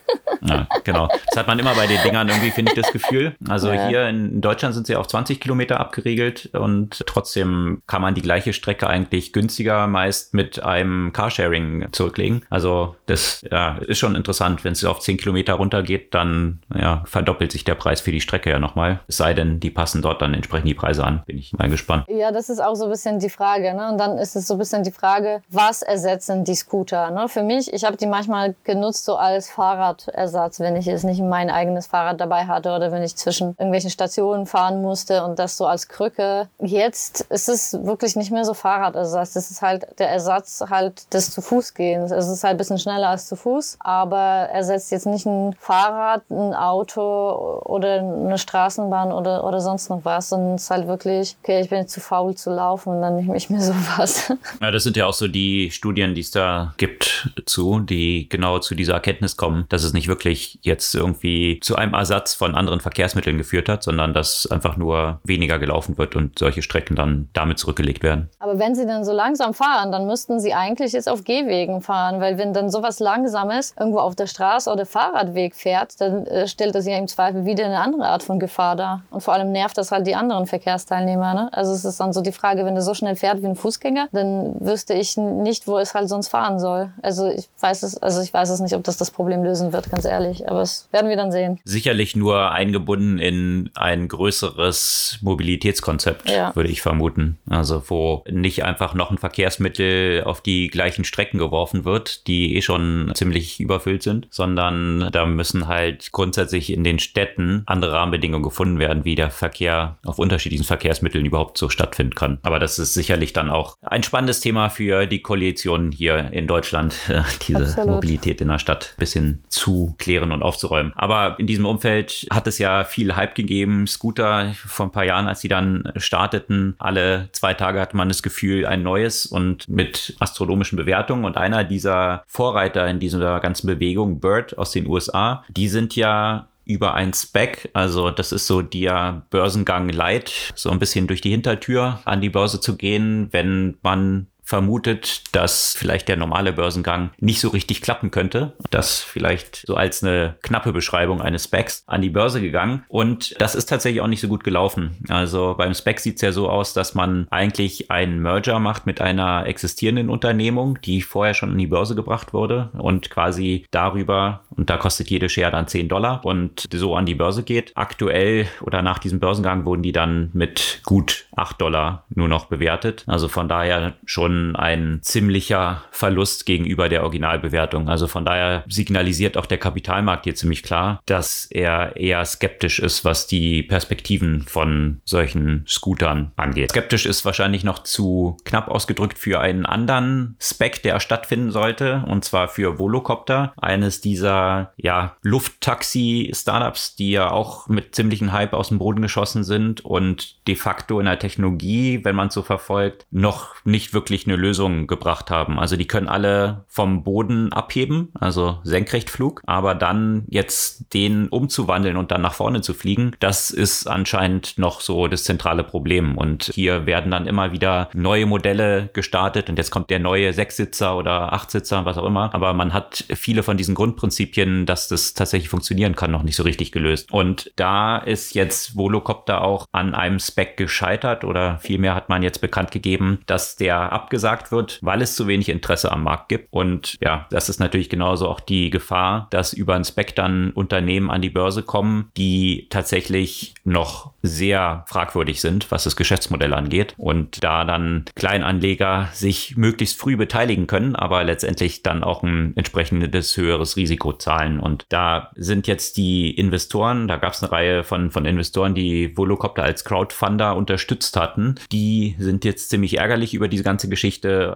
Ja, genau. Das hat man immer bei den Dingern irgendwie, finde ich, das Gefühl. Also ja. hier in Deutschland sind sie auf 20 Kilometer abgeriegelt und trotzdem kann man die gleiche Strecke eigentlich günstiger meist mit einem Carsharing zurücklegen. Also das ja, ist schon interessant. Wenn es auf 10 Kilometer runtergeht, dann ja, verdoppelt sich der Preis für die Strecke ja nochmal. Es sei denn, die passen dort dann entsprechend die Preise an. Bin ich mal gespannt. Ja, das ist auch so ein bisschen die Frage. Ne? Und dann ist es so ein bisschen die Frage, was ersetzen die Scooter? Ne? Für mich, ich habe die manchmal genutzt so als Fahrradersatz Ersatz, wenn ich jetzt nicht mein eigenes Fahrrad dabei hatte oder wenn ich zwischen irgendwelchen Stationen fahren musste und das so als Krücke. Jetzt ist es wirklich nicht mehr so Fahrradersatz. Das ist halt der Ersatz halt des zu Fuß gehens. Es ist halt ein bisschen schneller als zu Fuß, aber ersetzt jetzt nicht ein Fahrrad, ein Auto oder eine Straßenbahn oder, oder sonst noch was, sondern es ist halt wirklich, okay, ich bin zu faul zu laufen und dann nehme ich mir <laughs> sowas. Ja, das sind ja auch so die Studien, die es da gibt zu, die genau zu dieser Erkenntnis kommen, dass es nicht wirklich wirklich jetzt irgendwie zu einem Ersatz von anderen Verkehrsmitteln geführt hat, sondern dass einfach nur weniger gelaufen wird und solche Strecken dann damit zurückgelegt werden. Aber wenn Sie dann so langsam fahren, dann müssten Sie eigentlich jetzt auf Gehwegen fahren, weil wenn dann sowas Langsames irgendwo auf der Straße oder Fahrradweg fährt, dann äh, stellt das ja im Zweifel wieder eine andere Art von Gefahr dar. Und vor allem nervt das halt die anderen Verkehrsteilnehmer. Ne? Also es ist dann so die Frage, wenn er so schnell fährt wie ein Fußgänger, dann wüsste ich nicht, wo es halt sonst fahren soll. Also ich weiß es, also ich weiß es nicht, ob das das Problem lösen wird, ganz ehrlich. Aber es werden wir dann sehen. Sicherlich nur eingebunden in ein größeres Mobilitätskonzept, ja. würde ich vermuten. Also wo nicht einfach noch ein Verkehrsmittel auf die gleichen Strecken geworfen wird, die eh schon ziemlich überfüllt sind, sondern da müssen halt grundsätzlich in den Städten andere Rahmenbedingungen gefunden werden, wie der Verkehr auf unterschiedlichen Verkehrsmitteln überhaupt so stattfinden kann. Aber das ist sicherlich dann auch ein spannendes Thema für die Koalition hier in Deutschland, <laughs> diese Absolut. Mobilität in der Stadt ein bisschen zu klären und aufzuräumen. Aber in diesem Umfeld hat es ja viel Hype gegeben. Scooter vor ein paar Jahren, als sie dann starteten, alle zwei Tage hatte man das Gefühl, ein neues und mit astronomischen Bewertungen. Und einer dieser Vorreiter in dieser ganzen Bewegung, Bird aus den USA, die sind ja über ein Spec, also das ist so der Börsengang Light, so ein bisschen durch die Hintertür an die Börse zu gehen, wenn man vermutet, dass vielleicht der normale Börsengang nicht so richtig klappen könnte. Das vielleicht so als eine knappe Beschreibung eines Specs an die Börse gegangen. Und das ist tatsächlich auch nicht so gut gelaufen. Also beim Spec sieht es ja so aus, dass man eigentlich einen Merger macht mit einer existierenden Unternehmung, die vorher schon an die Börse gebracht wurde und quasi darüber, und da kostet jede Share dann 10 Dollar und so an die Börse geht. Aktuell oder nach diesem Börsengang wurden die dann mit gut 8 Dollar nur noch bewertet. Also von daher schon ein ziemlicher Verlust gegenüber der Originalbewertung. Also von daher signalisiert auch der Kapitalmarkt hier ziemlich klar, dass er eher skeptisch ist, was die Perspektiven von solchen Scootern angeht. Skeptisch ist wahrscheinlich noch zu knapp ausgedrückt für einen anderen Spec, der stattfinden sollte, und zwar für Volocopter, eines dieser ja, Lufttaxi-Startups, die ja auch mit ziemlichen Hype aus dem Boden geschossen sind und de facto in der Technologie, wenn man es so verfolgt, noch nicht wirklich wirklich eine Lösung gebracht haben. Also die können alle vom Boden abheben, also Senkrechtflug, aber dann jetzt den umzuwandeln und dann nach vorne zu fliegen, das ist anscheinend noch so das zentrale Problem. Und hier werden dann immer wieder neue Modelle gestartet und jetzt kommt der neue Sechssitzer oder Achtsitzer, was auch immer. Aber man hat viele von diesen Grundprinzipien, dass das tatsächlich funktionieren kann, noch nicht so richtig gelöst. Und da ist jetzt Volocopter auch an einem Spec gescheitert oder vielmehr hat man jetzt bekannt gegeben, dass der abgesagt wird, weil es zu wenig Interesse am Markt gibt. Und ja, das ist natürlich genauso auch die Gefahr, dass über ein Spec dann Unternehmen an die Börse kommen, die tatsächlich noch sehr fragwürdig sind, was das Geschäftsmodell angeht. Und da dann Kleinanleger sich möglichst früh beteiligen können, aber letztendlich dann auch ein entsprechendes höheres Risiko zahlen. Und da sind jetzt die Investoren, da gab es eine Reihe von, von Investoren, die Volocopter als Crowdfunder unterstützt hatten. Die sind jetzt ziemlich ärgerlich über diese ganze Geschichte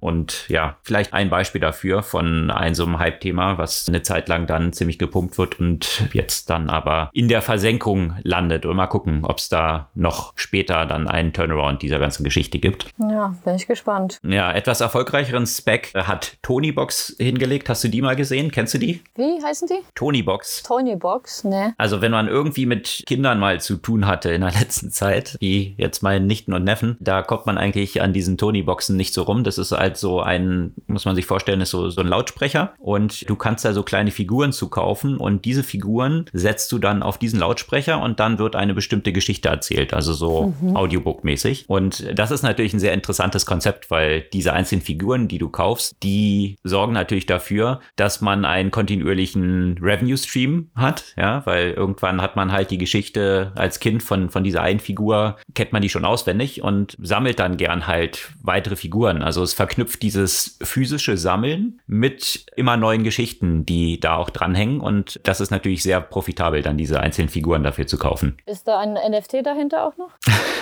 und ja, vielleicht ein Beispiel dafür von einem so einem Hype-Thema, was eine Zeit lang dann ziemlich gepumpt wird und jetzt dann aber in der Versenkung landet. Und mal gucken, ob es da noch später dann einen Turnaround dieser ganzen Geschichte gibt. Ja, bin ich gespannt. Ja, etwas erfolgreicheren Spec hat Tonybox hingelegt. Hast du die mal gesehen? Kennst du die? Wie heißen die? Tonybox. Tonybox, ne. Also wenn man irgendwie mit Kindern mal zu tun hatte in der <laughs> letzten Zeit, wie jetzt meinen Nichten und Neffen, da kommt man eigentlich an diesen Tonyboxen nicht so rum. Das ist halt so ein, muss man sich vorstellen, ist so, so ein Lautsprecher und du kannst da so kleine Figuren zu kaufen und diese Figuren setzt du dann auf diesen Lautsprecher und dann wird eine bestimmte Geschichte erzählt, also so mhm. Audiobook-mäßig. Und das ist natürlich ein sehr interessantes Konzept, weil diese einzelnen Figuren, die du kaufst, die sorgen natürlich dafür, dass man einen kontinuierlichen Revenue-Stream hat, ja, weil irgendwann hat man halt die Geschichte als Kind von, von dieser einen Figur, kennt man die schon auswendig und sammelt dann gern halt weitere Figuren. Also es verknüpft dieses physische Sammeln mit immer neuen Geschichten, die da auch dranhängen. Und das ist natürlich sehr profitabel, dann diese einzelnen Figuren dafür zu kaufen. Ist da ein NFT dahinter auch noch?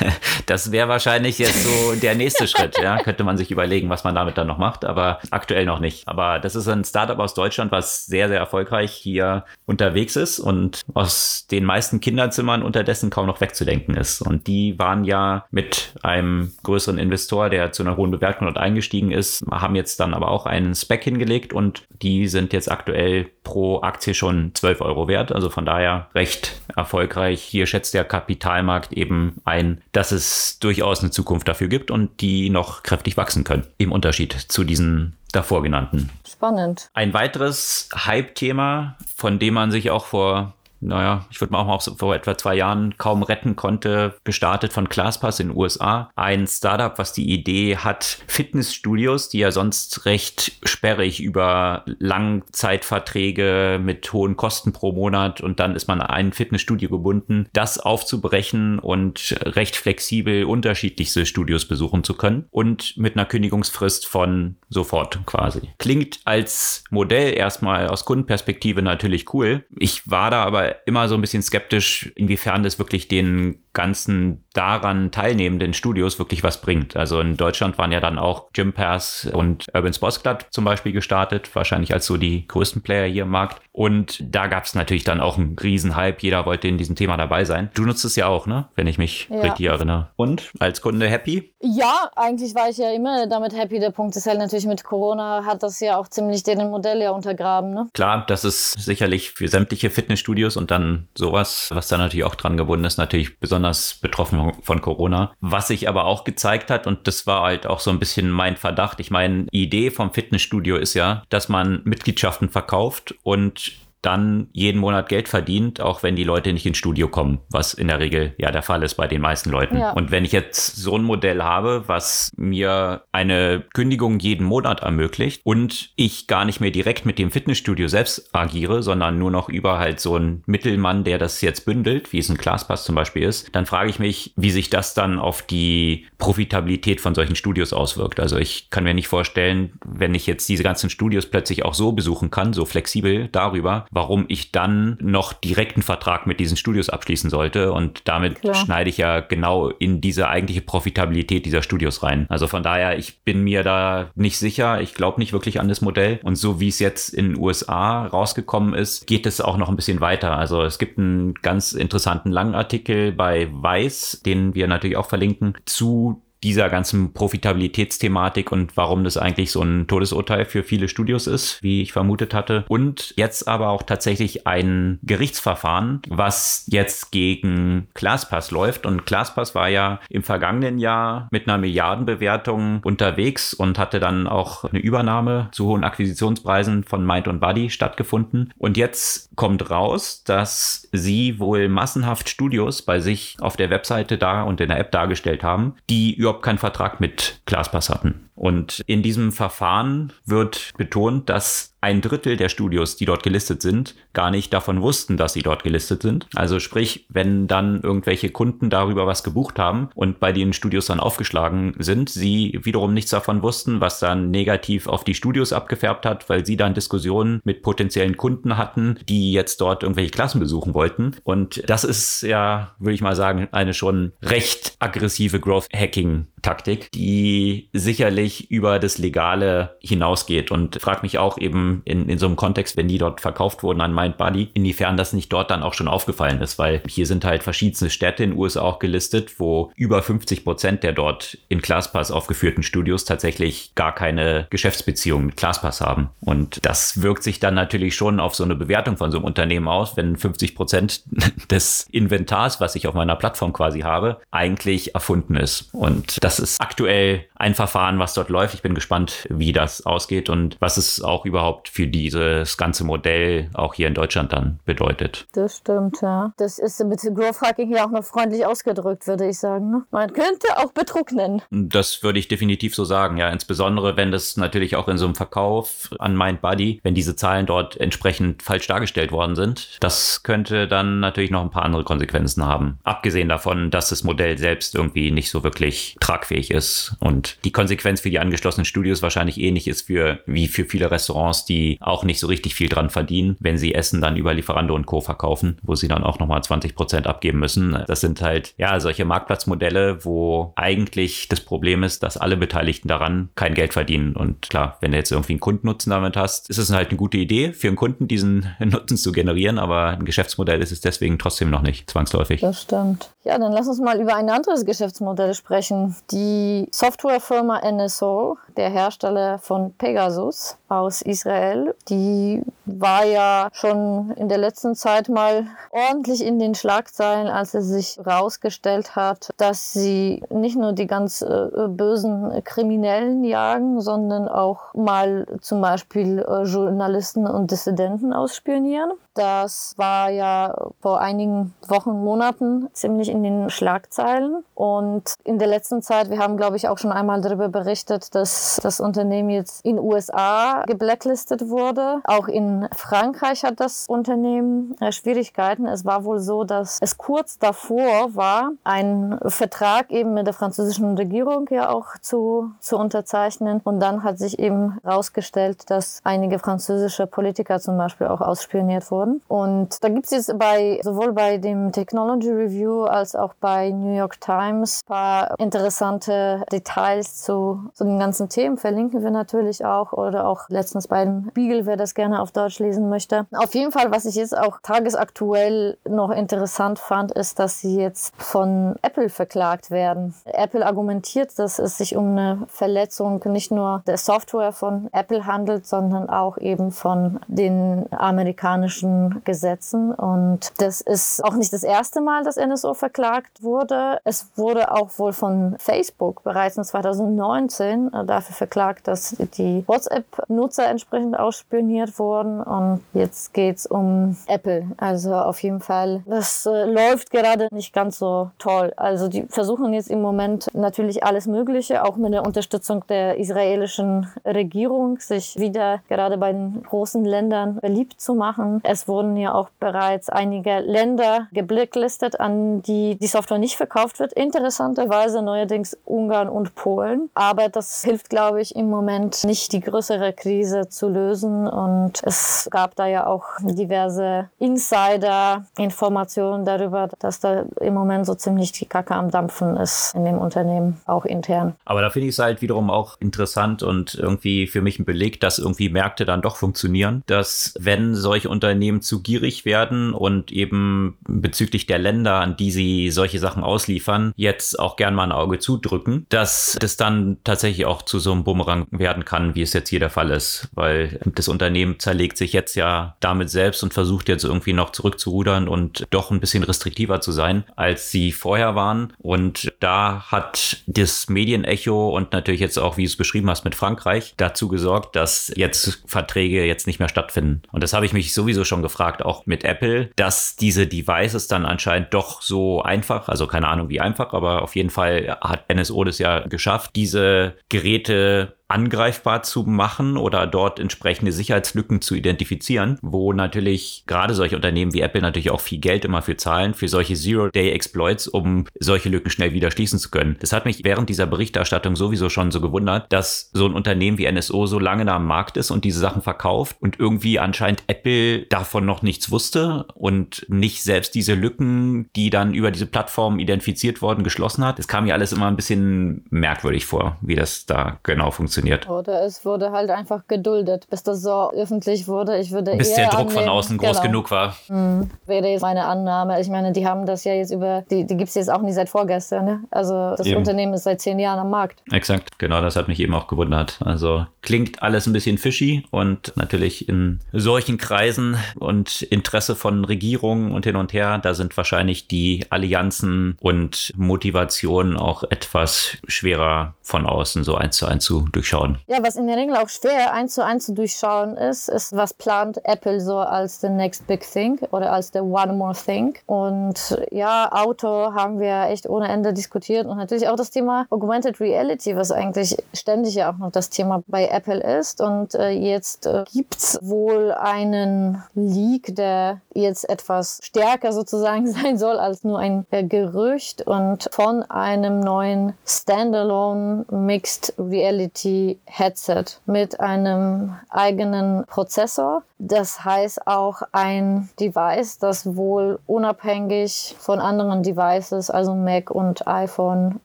<laughs> das wäre wahrscheinlich jetzt so der nächste <laughs> Schritt. Ja, könnte man sich überlegen, was man damit dann noch macht, aber aktuell noch nicht. Aber das ist ein Startup aus Deutschland, was sehr, sehr erfolgreich hier unterwegs ist und aus den meisten Kinderzimmern unterdessen kaum noch wegzudenken ist. Und die waren ja mit einem größeren Investor, der zu einer hohen Bewertung dort eingestiegen ist, haben jetzt dann aber auch einen Spec hingelegt und die sind jetzt aktuell pro Aktie schon 12 Euro wert. Also von daher recht erfolgreich. Hier schätzt der Kapitalmarkt eben ein, dass es durchaus eine Zukunft dafür gibt und die noch kräftig wachsen können. Im Unterschied zu diesen davor genannten. Spannend. Ein weiteres Hype-Thema, von dem man sich auch vor naja, ich würde mal auch so vor etwa zwei Jahren kaum retten konnte, gestartet von ClassPass in den USA. Ein Startup, was die Idee hat, Fitnessstudios, die ja sonst recht sperrig über Langzeitverträge mit hohen Kosten pro Monat und dann ist man an ein Fitnessstudio gebunden, das aufzubrechen und recht flexibel unterschiedlichste Studios besuchen zu können und mit einer Kündigungsfrist von sofort quasi. Klingt als Modell erstmal aus Kundenperspektive natürlich cool. Ich war da aber immer so ein bisschen skeptisch, inwiefern das wirklich den ganzen daran teilnehmenden Studios wirklich was bringt. Also in Deutschland waren ja dann auch Gympass und Urban Sports Club zum Beispiel gestartet, wahrscheinlich als so die größten Player hier im Markt. Und da gab es natürlich dann auch einen Riesenhype. Jeder wollte in diesem Thema dabei sein. Du nutzt es ja auch, ne? Wenn ich mich ja. richtig erinnere. Und als Kunde happy? Ja, eigentlich war ich ja immer damit happy. Der Punkt ist halt natürlich mit Corona hat das ja auch ziemlich den Modell ja untergraben, ne? Klar, das ist sicherlich für sämtliche Fitnessstudios und dann sowas, was da natürlich auch dran gebunden ist, natürlich besonders besonders betroffen von Corona. Was sich aber auch gezeigt hat, und das war halt auch so ein bisschen mein Verdacht, ich meine, die Idee vom Fitnessstudio ist ja, dass man Mitgliedschaften verkauft und dann jeden Monat Geld verdient, auch wenn die Leute nicht ins Studio kommen, was in der Regel ja der Fall ist bei den meisten Leuten. Ja. Und wenn ich jetzt so ein Modell habe, was mir eine Kündigung jeden Monat ermöglicht und ich gar nicht mehr direkt mit dem Fitnessstudio selbst agiere, sondern nur noch über halt so einen Mittelmann, der das jetzt bündelt, wie es ein Classpass zum Beispiel ist, dann frage ich mich, wie sich das dann auf die Profitabilität von solchen Studios auswirkt. Also ich kann mir nicht vorstellen, wenn ich jetzt diese ganzen Studios plötzlich auch so besuchen kann, so flexibel darüber, warum ich dann noch direkten Vertrag mit diesen Studios abschließen sollte. Und damit Klar. schneide ich ja genau in diese eigentliche Profitabilität dieser Studios rein. Also von daher, ich bin mir da nicht sicher. Ich glaube nicht wirklich an das Modell. Und so wie es jetzt in den USA rausgekommen ist, geht es auch noch ein bisschen weiter. Also es gibt einen ganz interessanten langen Artikel bei Weiß, den wir natürlich auch verlinken, zu dieser ganzen Profitabilitätsthematik und warum das eigentlich so ein Todesurteil für viele Studios ist, wie ich vermutet hatte. Und jetzt aber auch tatsächlich ein Gerichtsverfahren, was jetzt gegen ClassPass läuft. Und ClassPass war ja im vergangenen Jahr mit einer Milliardenbewertung unterwegs und hatte dann auch eine Übernahme zu hohen Akquisitionspreisen von Mind und Buddy stattgefunden. Und jetzt kommt raus, dass sie wohl massenhaft Studios bei sich auf der Webseite da und in der App dargestellt haben, die überhaupt keinen Vertrag mit Glaspass hatten. Und in diesem Verfahren wird betont, dass ein Drittel der Studios, die dort gelistet sind, gar nicht davon wussten, dass sie dort gelistet sind. Also sprich, wenn dann irgendwelche Kunden darüber was gebucht haben und bei den Studios dann aufgeschlagen sind, sie wiederum nichts davon wussten, was dann negativ auf die Studios abgefärbt hat, weil sie dann Diskussionen mit potenziellen Kunden hatten, die jetzt dort irgendwelche Klassen besuchen wollten. Und das ist ja, würde ich mal sagen, eine schon recht aggressive Growth Hacking Taktik, die sicherlich über das Legale hinausgeht und frag mich auch eben in, in so einem Kontext, wenn die dort verkauft wurden an MindBuddy, inwiefern das nicht dort dann auch schon aufgefallen ist, weil hier sind halt verschiedenste Städte in den USA auch gelistet, wo über 50 Prozent der dort in ClassPass aufgeführten Studios tatsächlich gar keine Geschäftsbeziehung mit ClassPass haben. Und das wirkt sich dann natürlich schon auf so eine Bewertung von so einem Unternehmen aus, wenn 50 Prozent <laughs> des Inventars, was ich auf meiner Plattform quasi habe, eigentlich erfunden ist. Und das ist aktuell ein Verfahren, was dort läuft. Ich bin gespannt, wie das ausgeht und was es auch überhaupt für dieses ganze Modell auch hier in Deutschland dann bedeutet. Das stimmt, ja. Das ist mit Growth Hacking hier auch noch freundlich ausgedrückt, würde ich sagen. Ne? Man könnte auch Betrug nennen. Das würde ich definitiv so sagen, ja. Insbesondere, wenn das natürlich auch in so einem Verkauf an MindBuddy, wenn diese Zahlen dort entsprechend falsch dargestellt worden sind, das könnte dann natürlich noch ein paar andere Konsequenzen haben. Abgesehen davon, dass das Modell selbst irgendwie nicht so wirklich tragfähig ist und die Konsequenz für die angeschlossenen Studios wahrscheinlich ähnlich ist für, wie für viele Restaurants, die auch nicht so richtig viel dran verdienen, wenn sie Essen dann über Lieferando und Co. verkaufen, wo sie dann auch nochmal 20 Prozent abgeben müssen. Das sind halt, ja, solche Marktplatzmodelle, wo eigentlich das Problem ist, dass alle Beteiligten daran kein Geld verdienen. Und klar, wenn du jetzt irgendwie einen Kundennutzen damit hast, ist es halt eine gute Idee für einen Kunden, diesen <laughs> Nutzen zu generieren, aber ein Geschäftsmodell ist es deswegen trotzdem noch nicht zwangsläufig. Das stimmt. Ja, dann lass uns mal über ein anderes Geschäftsmodell sprechen. Die Software Firma NSO, der Hersteller von Pegasus aus Israel, die war ja schon in der letzten Zeit mal ordentlich in den Schlagzeilen, als es sich herausgestellt hat, dass sie nicht nur die ganz äh, bösen Kriminellen jagen, sondern auch mal zum Beispiel äh, Journalisten und Dissidenten ausspionieren. Das war ja vor einigen Wochen, Monaten ziemlich in den Schlagzeilen. Und in der letzten Zeit, wir haben, glaube ich, auch schon einmal darüber berichtet, dass das Unternehmen jetzt in USA geblacklistet wurde. Auch in Frankreich hat das Unternehmen äh, Schwierigkeiten. Es war wohl so, dass es kurz davor war, einen Vertrag eben mit der französischen Regierung ja auch zu, zu unterzeichnen. Und dann hat sich eben herausgestellt, dass einige französische Politiker zum Beispiel auch ausspioniert wurden worden. Und da gibt es jetzt bei, sowohl bei dem Technology Review als auch bei New York Times ein paar interessante Details zu, zu den ganzen Themen. Verlinken wir natürlich auch oder auch letztens bei dem Spiegel, wer das gerne auf Deutsch lesen möchte. Auf jeden Fall, was ich jetzt auch tagesaktuell noch interessant fand, ist, dass sie jetzt von Apple verklagt werden. Apple argumentiert, dass es sich um eine Verletzung nicht nur der Software von Apple handelt, sondern auch eben von den amerikanischen Gesetzen. Und das ist auch nicht das erste Mal, dass NSO verklagt wurde. Es wurde auch wohl von Facebook bereits in 2019 äh, dafür verklagt, dass die WhatsApp-Nutzer entsprechend ausspioniert wurden. Und jetzt geht es um Apple. Also auf jeden Fall, das äh, läuft gerade nicht ganz so toll. Also die versuchen jetzt im Moment natürlich alles Mögliche, auch mit der Unterstützung der israelischen Regierung, sich wieder gerade bei den großen Ländern beliebt zu machen. Es wurden ja auch bereits einige Länder geblacklistet, an die die Software nicht verkauft wird. Interessanterweise neuerdings Ungarn und Polen. Aber das hilft, glaube ich, im Moment nicht die größere Krise zu lösen. Und es gab da ja auch diverse Insider-Informationen darüber, dass da im Moment so ziemlich die Kacke am Dampfen ist in dem Unternehmen, auch intern. Aber da finde ich es halt wiederum auch interessant und irgendwie für mich ein Beleg, dass irgendwie Märkte dann doch funktionieren, dass wenn solche Unternehmen eben zu gierig werden und eben bezüglich der Länder, an die sie solche Sachen ausliefern, jetzt auch gern mal ein Auge zudrücken, dass das dann tatsächlich auch zu so einem Bumerang werden kann, wie es jetzt hier der Fall ist, weil das Unternehmen zerlegt sich jetzt ja damit selbst und versucht jetzt irgendwie noch zurückzurudern und doch ein bisschen restriktiver zu sein, als sie vorher waren. Und da hat das Medienecho und natürlich jetzt auch, wie du es beschrieben hast, mit Frankreich dazu gesorgt, dass jetzt Verträge jetzt nicht mehr stattfinden. Und das habe ich mich sowieso schon gefragt, auch mit Apple, dass diese Devices dann anscheinend doch so einfach, also keine Ahnung wie einfach, aber auf jeden Fall hat NSO das ja geschafft, diese Geräte angreifbar zu machen oder dort entsprechende Sicherheitslücken zu identifizieren, wo natürlich gerade solche Unternehmen wie Apple natürlich auch viel Geld immer für zahlen, für solche Zero-Day-Exploits, um solche Lücken schnell wieder schließen zu können. Das hat mich während dieser Berichterstattung sowieso schon so gewundert, dass so ein Unternehmen wie NSO so lange da am Markt ist und diese Sachen verkauft und irgendwie anscheinend Apple davon noch nichts wusste und nicht selbst diese Lücken, die dann über diese Plattform identifiziert worden, geschlossen hat. Das kam mir alles immer ein bisschen merkwürdig vor, wie das da genau funktioniert funktioniert. Oder es wurde halt einfach geduldet, bis das so öffentlich wurde. Ich würde bis eher der Druck annehmen, von außen groß genau. genug war. Hm, wäre jetzt meine Annahme. Ich meine, die haben das ja jetzt über, die, die gibt es jetzt auch nicht seit vorgestern. Ne? Also das eben. Unternehmen ist seit zehn Jahren am Markt. Exakt, genau, das hat mich eben auch gewundert. Also klingt alles ein bisschen fishy und natürlich in solchen Kreisen und Interesse von Regierungen und hin und her, da sind wahrscheinlich die Allianzen und Motivationen auch etwas schwerer von außen so eins zu eins zu durchschauen durchschauen. Ja, was in der Regel auch schwer eins zu eins zu durchschauen ist, ist, was plant Apple so als the next big thing oder als the one more thing. Und ja, Auto haben wir echt ohne Ende diskutiert und natürlich auch das Thema Augmented Reality, was eigentlich ständig ja auch noch das Thema bei Apple ist. Und äh, jetzt äh, es wohl einen Leak, der jetzt etwas stärker sozusagen <laughs> sein soll als nur ein äh, Gerücht und von einem neuen Standalone Mixed Reality Headset mit einem eigenen Prozessor, Das heißt auch ein Device, das wohl unabhängig von anderen Devices, also Mac und iPhone,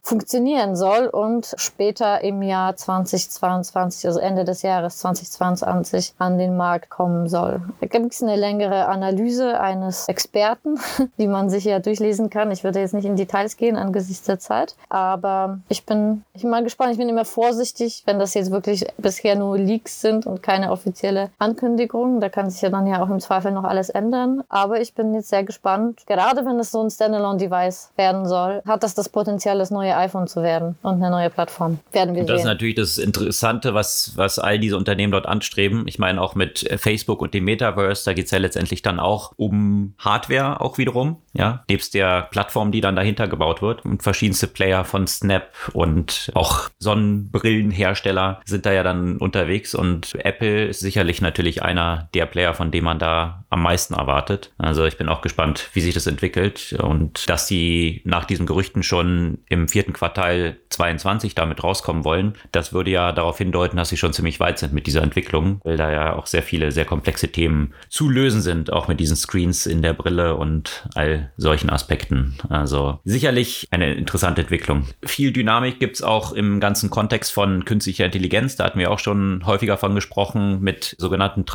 funktionieren soll und später im Jahr 2022, also Ende des Jahres 2022, an den Markt kommen soll. Da gibt es eine längere Analyse eines Experten, <laughs> die man sich ja durchlesen kann. Ich würde jetzt nicht in Details gehen angesichts der Zeit, aber ich bin, ich bin mal gespannt. Ich bin immer vorsichtig, wenn das jetzt wirklich bisher nur Leaks sind und keine offizielle Ankündigung. Da kann sich ja dann ja auch im Zweifel noch alles ändern. Aber ich bin jetzt sehr gespannt. Gerade wenn es so ein Standalone-Device werden soll, hat das das Potenzial, das neue iPhone zu werden und eine neue Plattform. Werden wir und das sehen. ist natürlich das Interessante, was, was all diese Unternehmen dort anstreben. Ich meine, auch mit Facebook und dem Metaverse, da geht es ja letztendlich dann auch um Hardware auch wiederum. Ja, nebst der Plattform, die dann dahinter gebaut wird. Und verschiedenste Player von Snap und auch Sonnenbrillenhersteller sind da ja dann unterwegs. Und Apple ist sicherlich natürlich einer der Player, von dem man da am meisten erwartet. Also ich bin auch gespannt, wie sich das entwickelt und dass die nach diesen Gerüchten schon im vierten Quartal 22 damit rauskommen wollen. Das würde ja darauf hindeuten, dass sie schon ziemlich weit sind mit dieser Entwicklung, weil da ja auch sehr viele sehr komplexe Themen zu lösen sind, auch mit diesen Screens in der Brille und all solchen Aspekten. Also sicherlich eine interessante Entwicklung. Viel Dynamik gibt es auch im ganzen Kontext von künstlicher Intelligenz. Da hatten wir auch schon häufiger von gesprochen mit sogenannten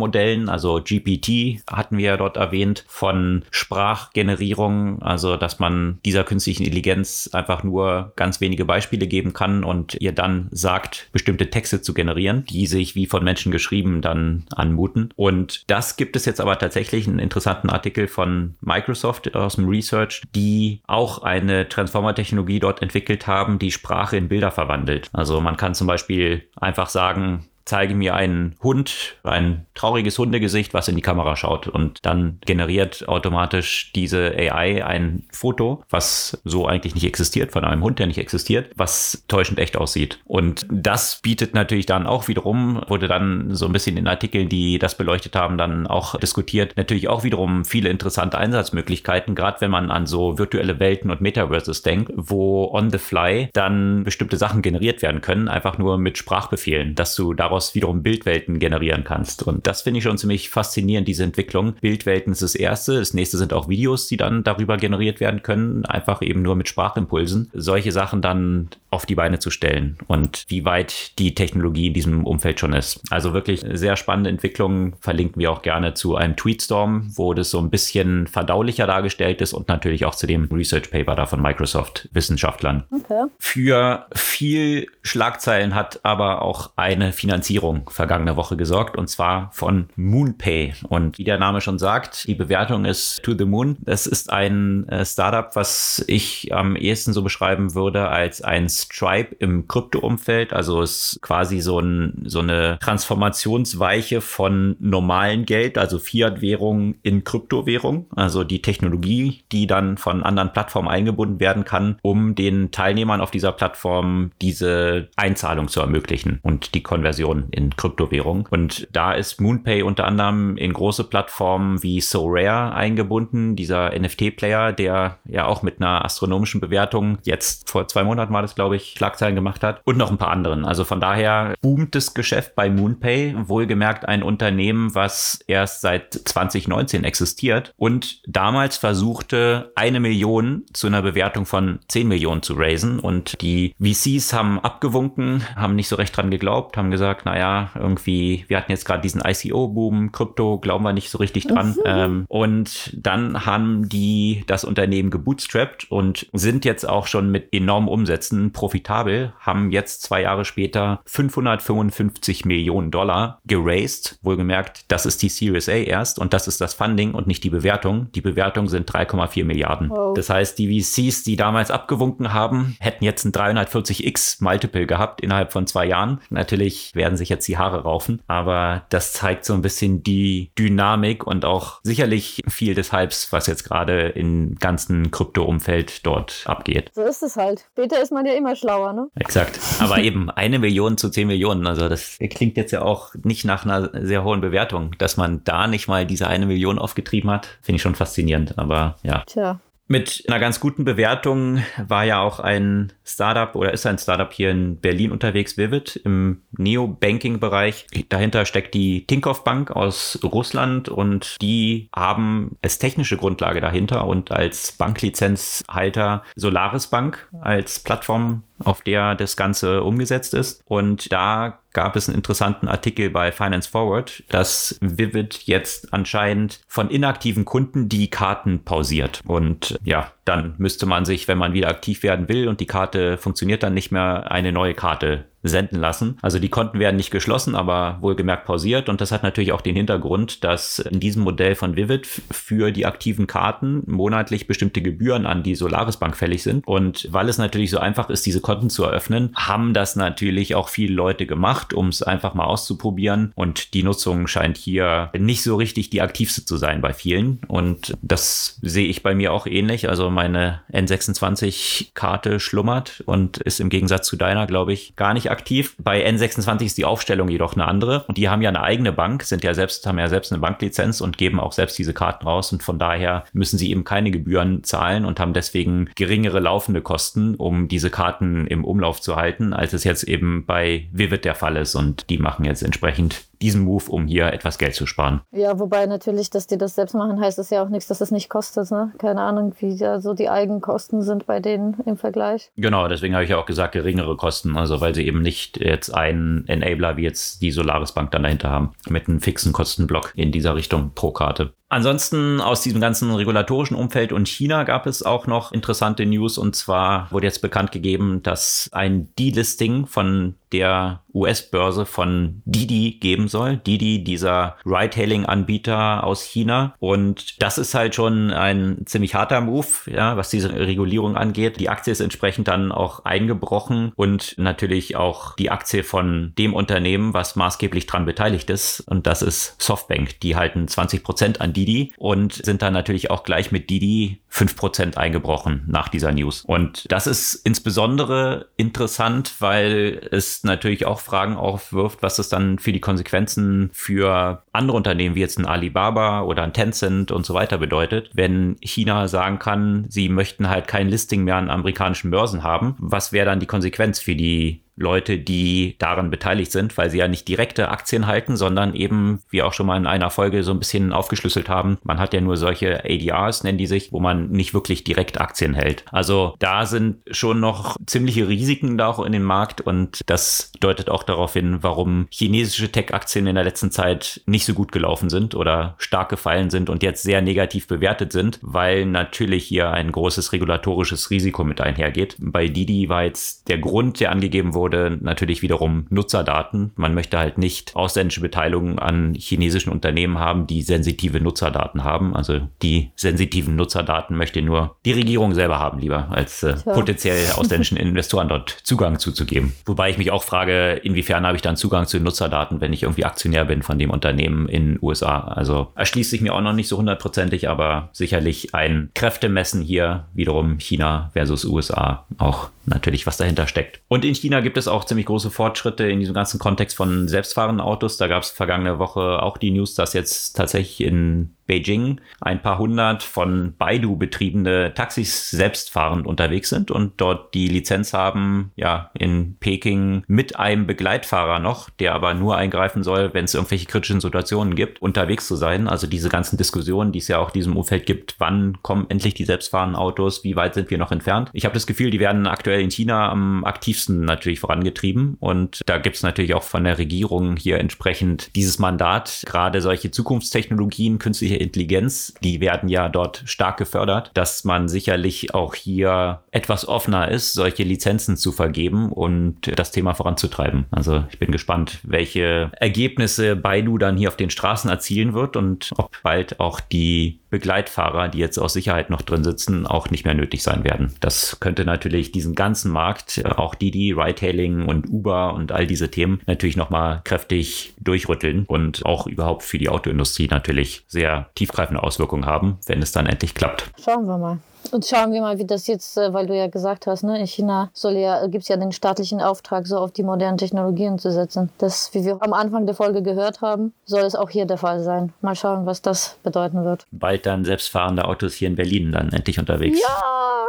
Transformer-Modellen. Also GPT hatten wir ja dort erwähnt von Sprachgenerierung, also dass man dieser künstlichen Intelligenz einfach nur ganz wenige Beispiele geben kann und ihr dann sagt, bestimmte Texte zu generieren, die sich wie von Menschen geschrieben dann anmuten. Und das gibt es jetzt aber tatsächlich einen interessanten Artikel von Microsoft aus dem Research, die auch eine Transformer-Technologie dort entwickelt haben, die Sprache in Bilder verwandelt. Also man kann zum Beispiel einfach sagen, zeige mir einen Hund, ein trauriges Hundegesicht, was in die Kamera schaut. Und dann generiert automatisch diese AI ein Foto, was so eigentlich nicht existiert, von einem Hund, der nicht existiert, was täuschend echt aussieht. Und das bietet natürlich dann auch wiederum, wurde dann so ein bisschen in Artikeln, die das beleuchtet haben, dann auch diskutiert, natürlich auch wiederum viele interessante Einsatzmöglichkeiten, gerade wenn man an so virtuelle Welten und Metaverses denkt, wo on the fly dann bestimmte Sachen generiert werden können, einfach nur mit Sprachbefehlen, dass du daraus daraus wiederum Bildwelten generieren kannst. Und das finde ich schon ziemlich faszinierend, diese Entwicklung. Bildwelten ist das erste. Das nächste sind auch Videos, die dann darüber generiert werden können, einfach eben nur mit Sprachimpulsen. Solche Sachen dann auf die Beine zu stellen und wie weit die Technologie in diesem Umfeld schon ist. Also wirklich sehr spannende Entwicklung. Verlinken wir auch gerne zu einem Tweetstorm, wo das so ein bisschen verdaulicher dargestellt ist und natürlich auch zu dem Research Paper da von Microsoft Wissenschaftlern. Okay. Für viel Schlagzeilen hat aber auch eine Finanzierung Finanzierung vergangene Woche gesorgt und zwar von MoonPay. Und wie der Name schon sagt, die Bewertung ist to the moon. Das ist ein äh, Startup, was ich am ehesten so beschreiben würde als ein Stripe im Krypto-Umfeld. Also es ist quasi so, ein, so eine Transformationsweiche von normalen Geld, also Fiat-Währung in Kryptowährung. Also die Technologie, die dann von anderen Plattformen eingebunden werden kann, um den Teilnehmern auf dieser Plattform diese Einzahlung zu ermöglichen und die Konversion in Kryptowährung. Und da ist MoonPay unter anderem in große Plattformen wie SoRare eingebunden, dieser NFT-Player, der ja auch mit einer astronomischen Bewertung jetzt vor zwei Monaten war das, glaube ich, Schlagzeilen gemacht hat und noch ein paar anderen. Also von daher boomt das Geschäft bei MoonPay, wohlgemerkt ein Unternehmen, was erst seit 2019 existiert und damals versuchte, eine Million zu einer Bewertung von 10 Millionen zu raisen und die VCs haben abgewunken, haben nicht so recht dran geglaubt, haben gesagt, naja, irgendwie, wir hatten jetzt gerade diesen ICO-Boom, Krypto, glauben wir nicht so richtig dran. Mhm. Ähm, und dann haben die das Unternehmen gebootstrapped und sind jetzt auch schon mit enormen Umsätzen profitabel, haben jetzt zwei Jahre später 555 Millionen Dollar geraced. Wohlgemerkt, das ist die Series A erst und das ist das Funding und nicht die Bewertung. Die Bewertung sind 3,4 Milliarden. Wow. Das heißt, die VCs, die damals abgewunken haben, hätten jetzt ein 340x Multiple gehabt innerhalb von zwei Jahren. Natürlich werden sich jetzt die Haare raufen. Aber das zeigt so ein bisschen die Dynamik und auch sicherlich viel des Hypes, was jetzt gerade im ganzen Krypto-Umfeld dort abgeht. So ist es halt. Später ist man ja immer schlauer, ne? Exakt. Aber <laughs> eben eine Million zu zehn Millionen. Also das klingt jetzt ja auch nicht nach einer sehr hohen Bewertung. Dass man da nicht mal diese eine Million aufgetrieben hat, finde ich schon faszinierend. Aber ja. Tja. Mit einer ganz guten Bewertung war ja auch ein Startup oder ist ein Startup hier in Berlin unterwegs, Vivid, im Neo-Banking-Bereich. Dahinter steckt die Tinkoff Bank aus Russland und die haben als technische Grundlage dahinter und als Banklizenzhalter Solaris Bank als Plattform auf der das Ganze umgesetzt ist. Und da gab es einen interessanten Artikel bei Finance Forward, dass Vivid jetzt anscheinend von inaktiven Kunden die Karten pausiert. Und ja, dann müsste man sich, wenn man wieder aktiv werden will und die Karte funktioniert dann nicht mehr, eine neue Karte senden lassen. Also die Konten werden nicht geschlossen, aber wohlgemerkt pausiert. Und das hat natürlich auch den Hintergrund, dass in diesem Modell von Vivid für die aktiven Karten monatlich bestimmte Gebühren an die Solaris Bank fällig sind. Und weil es natürlich so einfach ist, diese Konten zu eröffnen, haben das natürlich auch viele Leute gemacht, um es einfach mal auszuprobieren. Und die Nutzung scheint hier nicht so richtig die aktivste zu sein bei vielen. Und das sehe ich bei mir auch ähnlich. Also meine N26-Karte schlummert und ist im Gegensatz zu deiner, glaube ich, gar nicht aktiv. Bei N26 ist die Aufstellung jedoch eine andere und die haben ja eine eigene Bank, sind ja selbst, haben ja selbst eine Banklizenz und geben auch selbst diese Karten raus und von daher müssen sie eben keine Gebühren zahlen und haben deswegen geringere laufende Kosten, um diese Karten im Umlauf zu halten, als es jetzt eben bei Vivid der Fall ist und die machen jetzt entsprechend diesen Move, um hier etwas Geld zu sparen. Ja, wobei natürlich, dass die das selbst machen, heißt es ja auch nichts, dass es nicht kostet. Ne? Keine Ahnung, wie da so die Eigenkosten sind bei denen im Vergleich. Genau, deswegen habe ich ja auch gesagt, geringere Kosten, also weil sie eben nicht jetzt einen Enabler wie jetzt die Solaris Bank dann dahinter haben, mit einem fixen Kostenblock in dieser Richtung pro Karte. Ansonsten aus diesem ganzen regulatorischen Umfeld und China gab es auch noch interessante News und zwar wurde jetzt bekannt gegeben, dass ein Delisting von der US-Börse von Didi geben soll. Didi, dieser Ride-Hailing-Anbieter aus China. Und das ist halt schon ein ziemlich harter Move, ja, was diese Regulierung angeht. Die Aktie ist entsprechend dann auch eingebrochen und natürlich auch die Aktie von dem Unternehmen, was maßgeblich dran beteiligt ist. Und das ist Softbank. Die halten 20 Prozent an Didi und sind dann natürlich auch gleich mit Didi 5% eingebrochen nach dieser News. Und das ist insbesondere interessant, weil es natürlich auch Fragen aufwirft, was es dann für die Konsequenzen für andere Unternehmen wie jetzt ein Alibaba oder ein Tencent und so weiter bedeutet, wenn China sagen kann, sie möchten halt kein Listing mehr an amerikanischen Börsen haben. Was wäre dann die Konsequenz für die Leute, die daran beteiligt sind, weil sie ja nicht direkte Aktien halten, sondern eben, wie auch schon mal in einer Folge so ein bisschen aufgeschlüsselt haben, man hat ja nur solche ADRs, nennen die sich, wo man nicht wirklich direkt Aktien hält. Also da sind schon noch ziemliche Risiken da auch in dem Markt und das deutet auch darauf hin, warum chinesische Tech-Aktien in der letzten Zeit nicht so gut gelaufen sind oder stark gefallen sind und jetzt sehr negativ bewertet sind, weil natürlich hier ein großes regulatorisches Risiko mit einhergeht. Bei Didi war jetzt der Grund, der angegeben wurde, wurde natürlich wiederum Nutzerdaten. Man möchte halt nicht ausländische Beteiligung an chinesischen Unternehmen haben, die sensitive Nutzerdaten haben. Also die sensitiven Nutzerdaten möchte nur die Regierung selber haben, lieber als äh, potenziell <laughs> ausländischen Investoren dort Zugang zuzugeben. Wobei ich mich auch frage, inwiefern habe ich dann Zugang zu Nutzerdaten, wenn ich irgendwie Aktionär bin von dem Unternehmen in den USA. Also erschließt sich mir auch noch nicht so hundertprozentig, aber sicherlich ein Kräftemessen hier wiederum China versus USA auch natürlich, was dahinter steckt. Und in China gibt es auch ziemlich große Fortschritte in diesem ganzen Kontext von selbstfahrenden Autos. Da gab es vergangene Woche auch die News, dass jetzt tatsächlich in Beijing ein paar hundert von Baidu betriebene Taxis selbstfahrend unterwegs sind und dort die Lizenz haben, ja, in Peking mit einem Begleitfahrer noch, der aber nur eingreifen soll, wenn es irgendwelche kritischen Situationen gibt, unterwegs zu sein. Also diese ganzen Diskussionen, die es ja auch in diesem Umfeld gibt, wann kommen endlich die selbstfahrenden Autos, wie weit sind wir noch entfernt? Ich habe das Gefühl, die werden aktuell in China am aktivsten natürlich vorangetrieben und da gibt es natürlich auch von der Regierung hier entsprechend dieses Mandat, gerade solche Zukunftstechnologien, künstliche Intelligenz, die werden ja dort stark gefördert, dass man sicherlich auch hier etwas offener ist, solche Lizenzen zu vergeben und das Thema voranzutreiben. Also ich bin gespannt, welche Ergebnisse Baidu dann hier auf den Straßen erzielen wird und ob bald auch die Begleitfahrer, die jetzt aus Sicherheit noch drin sitzen, auch nicht mehr nötig sein werden. Das könnte natürlich diesen ganzen Markt, auch Didi, Ride-Hailing und Uber und all diese Themen natürlich nochmal kräftig durchrütteln und auch überhaupt für die Autoindustrie natürlich sehr tiefgreifende Auswirkungen haben, wenn es dann endlich klappt. Schauen wir mal. Und schauen wir mal, wie das jetzt, äh, weil du ja gesagt hast, ne, in China soll ja, gibt es ja den staatlichen Auftrag, so auf die modernen Technologien zu setzen. Das, wie wir am Anfang der Folge gehört haben, soll es auch hier der Fall sein. Mal schauen, was das bedeuten wird. Bald dann selbstfahrende Autos hier in Berlin dann endlich unterwegs. Ja!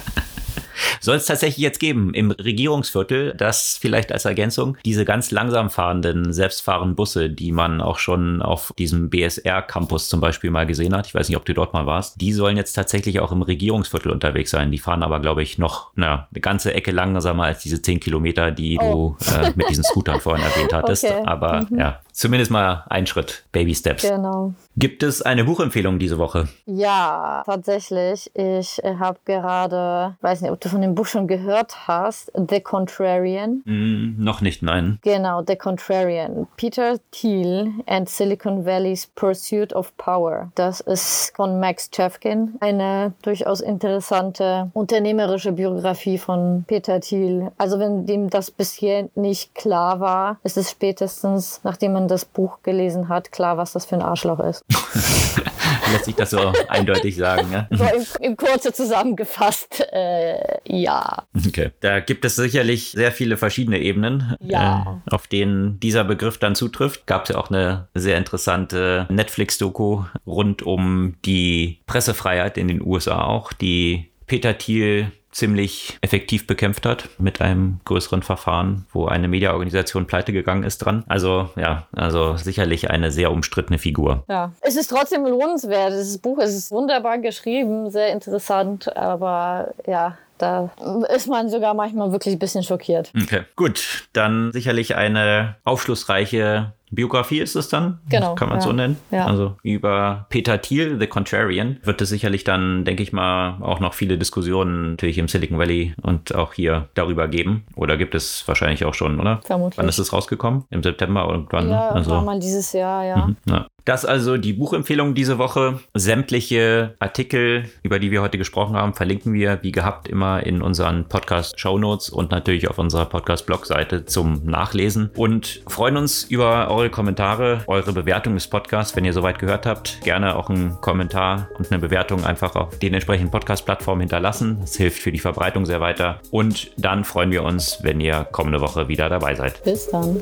<laughs> <laughs> Soll es tatsächlich jetzt geben im Regierungsviertel, das vielleicht als Ergänzung, diese ganz langsam fahrenden, selbstfahrenden Busse, die man auch schon auf diesem BSR-Campus zum Beispiel mal gesehen hat. Ich weiß nicht, ob du dort mal warst. Die sollen jetzt tatsächlich auch im Regierungsviertel unterwegs sein. Die fahren aber, glaube ich, noch na, eine ganze Ecke langsamer als diese 10 Kilometer, die oh. du äh, mit diesen Scootern vorhin erwähnt hattest. <laughs> Okay. Aber mhm. ja, zumindest mal ein Schritt, Baby Steps. Genau. Gibt es eine Buchempfehlung diese Woche? Ja, tatsächlich. Ich habe gerade, weiß nicht, ob du von dem Buch schon gehört hast, The Contrarian. Mm, noch nicht, nein. Genau, The Contrarian. Peter Thiel and Silicon Valley's Pursuit of Power. Das ist von Max Chefkin. Eine durchaus interessante unternehmerische Biografie von Peter Thiel. Also wenn dem das bisher nicht klar war, ist es spätestens, nachdem man das Buch gelesen hat, klar, was das für ein Arschloch ist. <laughs> Lässt sich das so eindeutig sagen, ja? So im, im Kurze zusammengefasst, äh, ja. Okay. Da gibt es sicherlich sehr viele verschiedene Ebenen, ja. äh, auf denen dieser Begriff dann zutrifft. Gab es ja auch eine sehr interessante Netflix-Doku rund um die Pressefreiheit in den USA auch, die Peter Thiel ziemlich effektiv bekämpft hat mit einem größeren Verfahren, wo eine Mediaorganisation pleite gegangen ist dran. Also ja, also sicherlich eine sehr umstrittene Figur. Ja, es ist trotzdem lohnenswert. Das Buch es ist wunderbar geschrieben, sehr interessant, aber ja, da ist man sogar manchmal wirklich ein bisschen schockiert. Okay, gut. Dann sicherlich eine aufschlussreiche Biografie ist es dann, genau, kann man ja, so nennen. Ja. Also über Peter Thiel, The Contrarian, wird es sicherlich dann, denke ich mal, auch noch viele Diskussionen natürlich im Silicon Valley und auch hier darüber geben. Oder gibt es wahrscheinlich auch schon, oder? Vermutlich. Wann ist es rausgekommen? Im September irgendwann? Ja, also, war mal dieses Jahr, ja. Mhm, ja. Das also die Buchempfehlung diese Woche. Sämtliche Artikel, über die wir heute gesprochen haben, verlinken wir wie gehabt immer in unseren Podcast-Show Notes und natürlich auf unserer Podcast-Blog-Seite zum Nachlesen. Und freuen uns über eure Kommentare, eure Bewertung des Podcasts, wenn ihr soweit gehört habt. Gerne auch einen Kommentar und eine Bewertung einfach auf den entsprechenden Podcast-Plattformen hinterlassen. Das hilft für die Verbreitung sehr weiter. Und dann freuen wir uns, wenn ihr kommende Woche wieder dabei seid. Bis dann.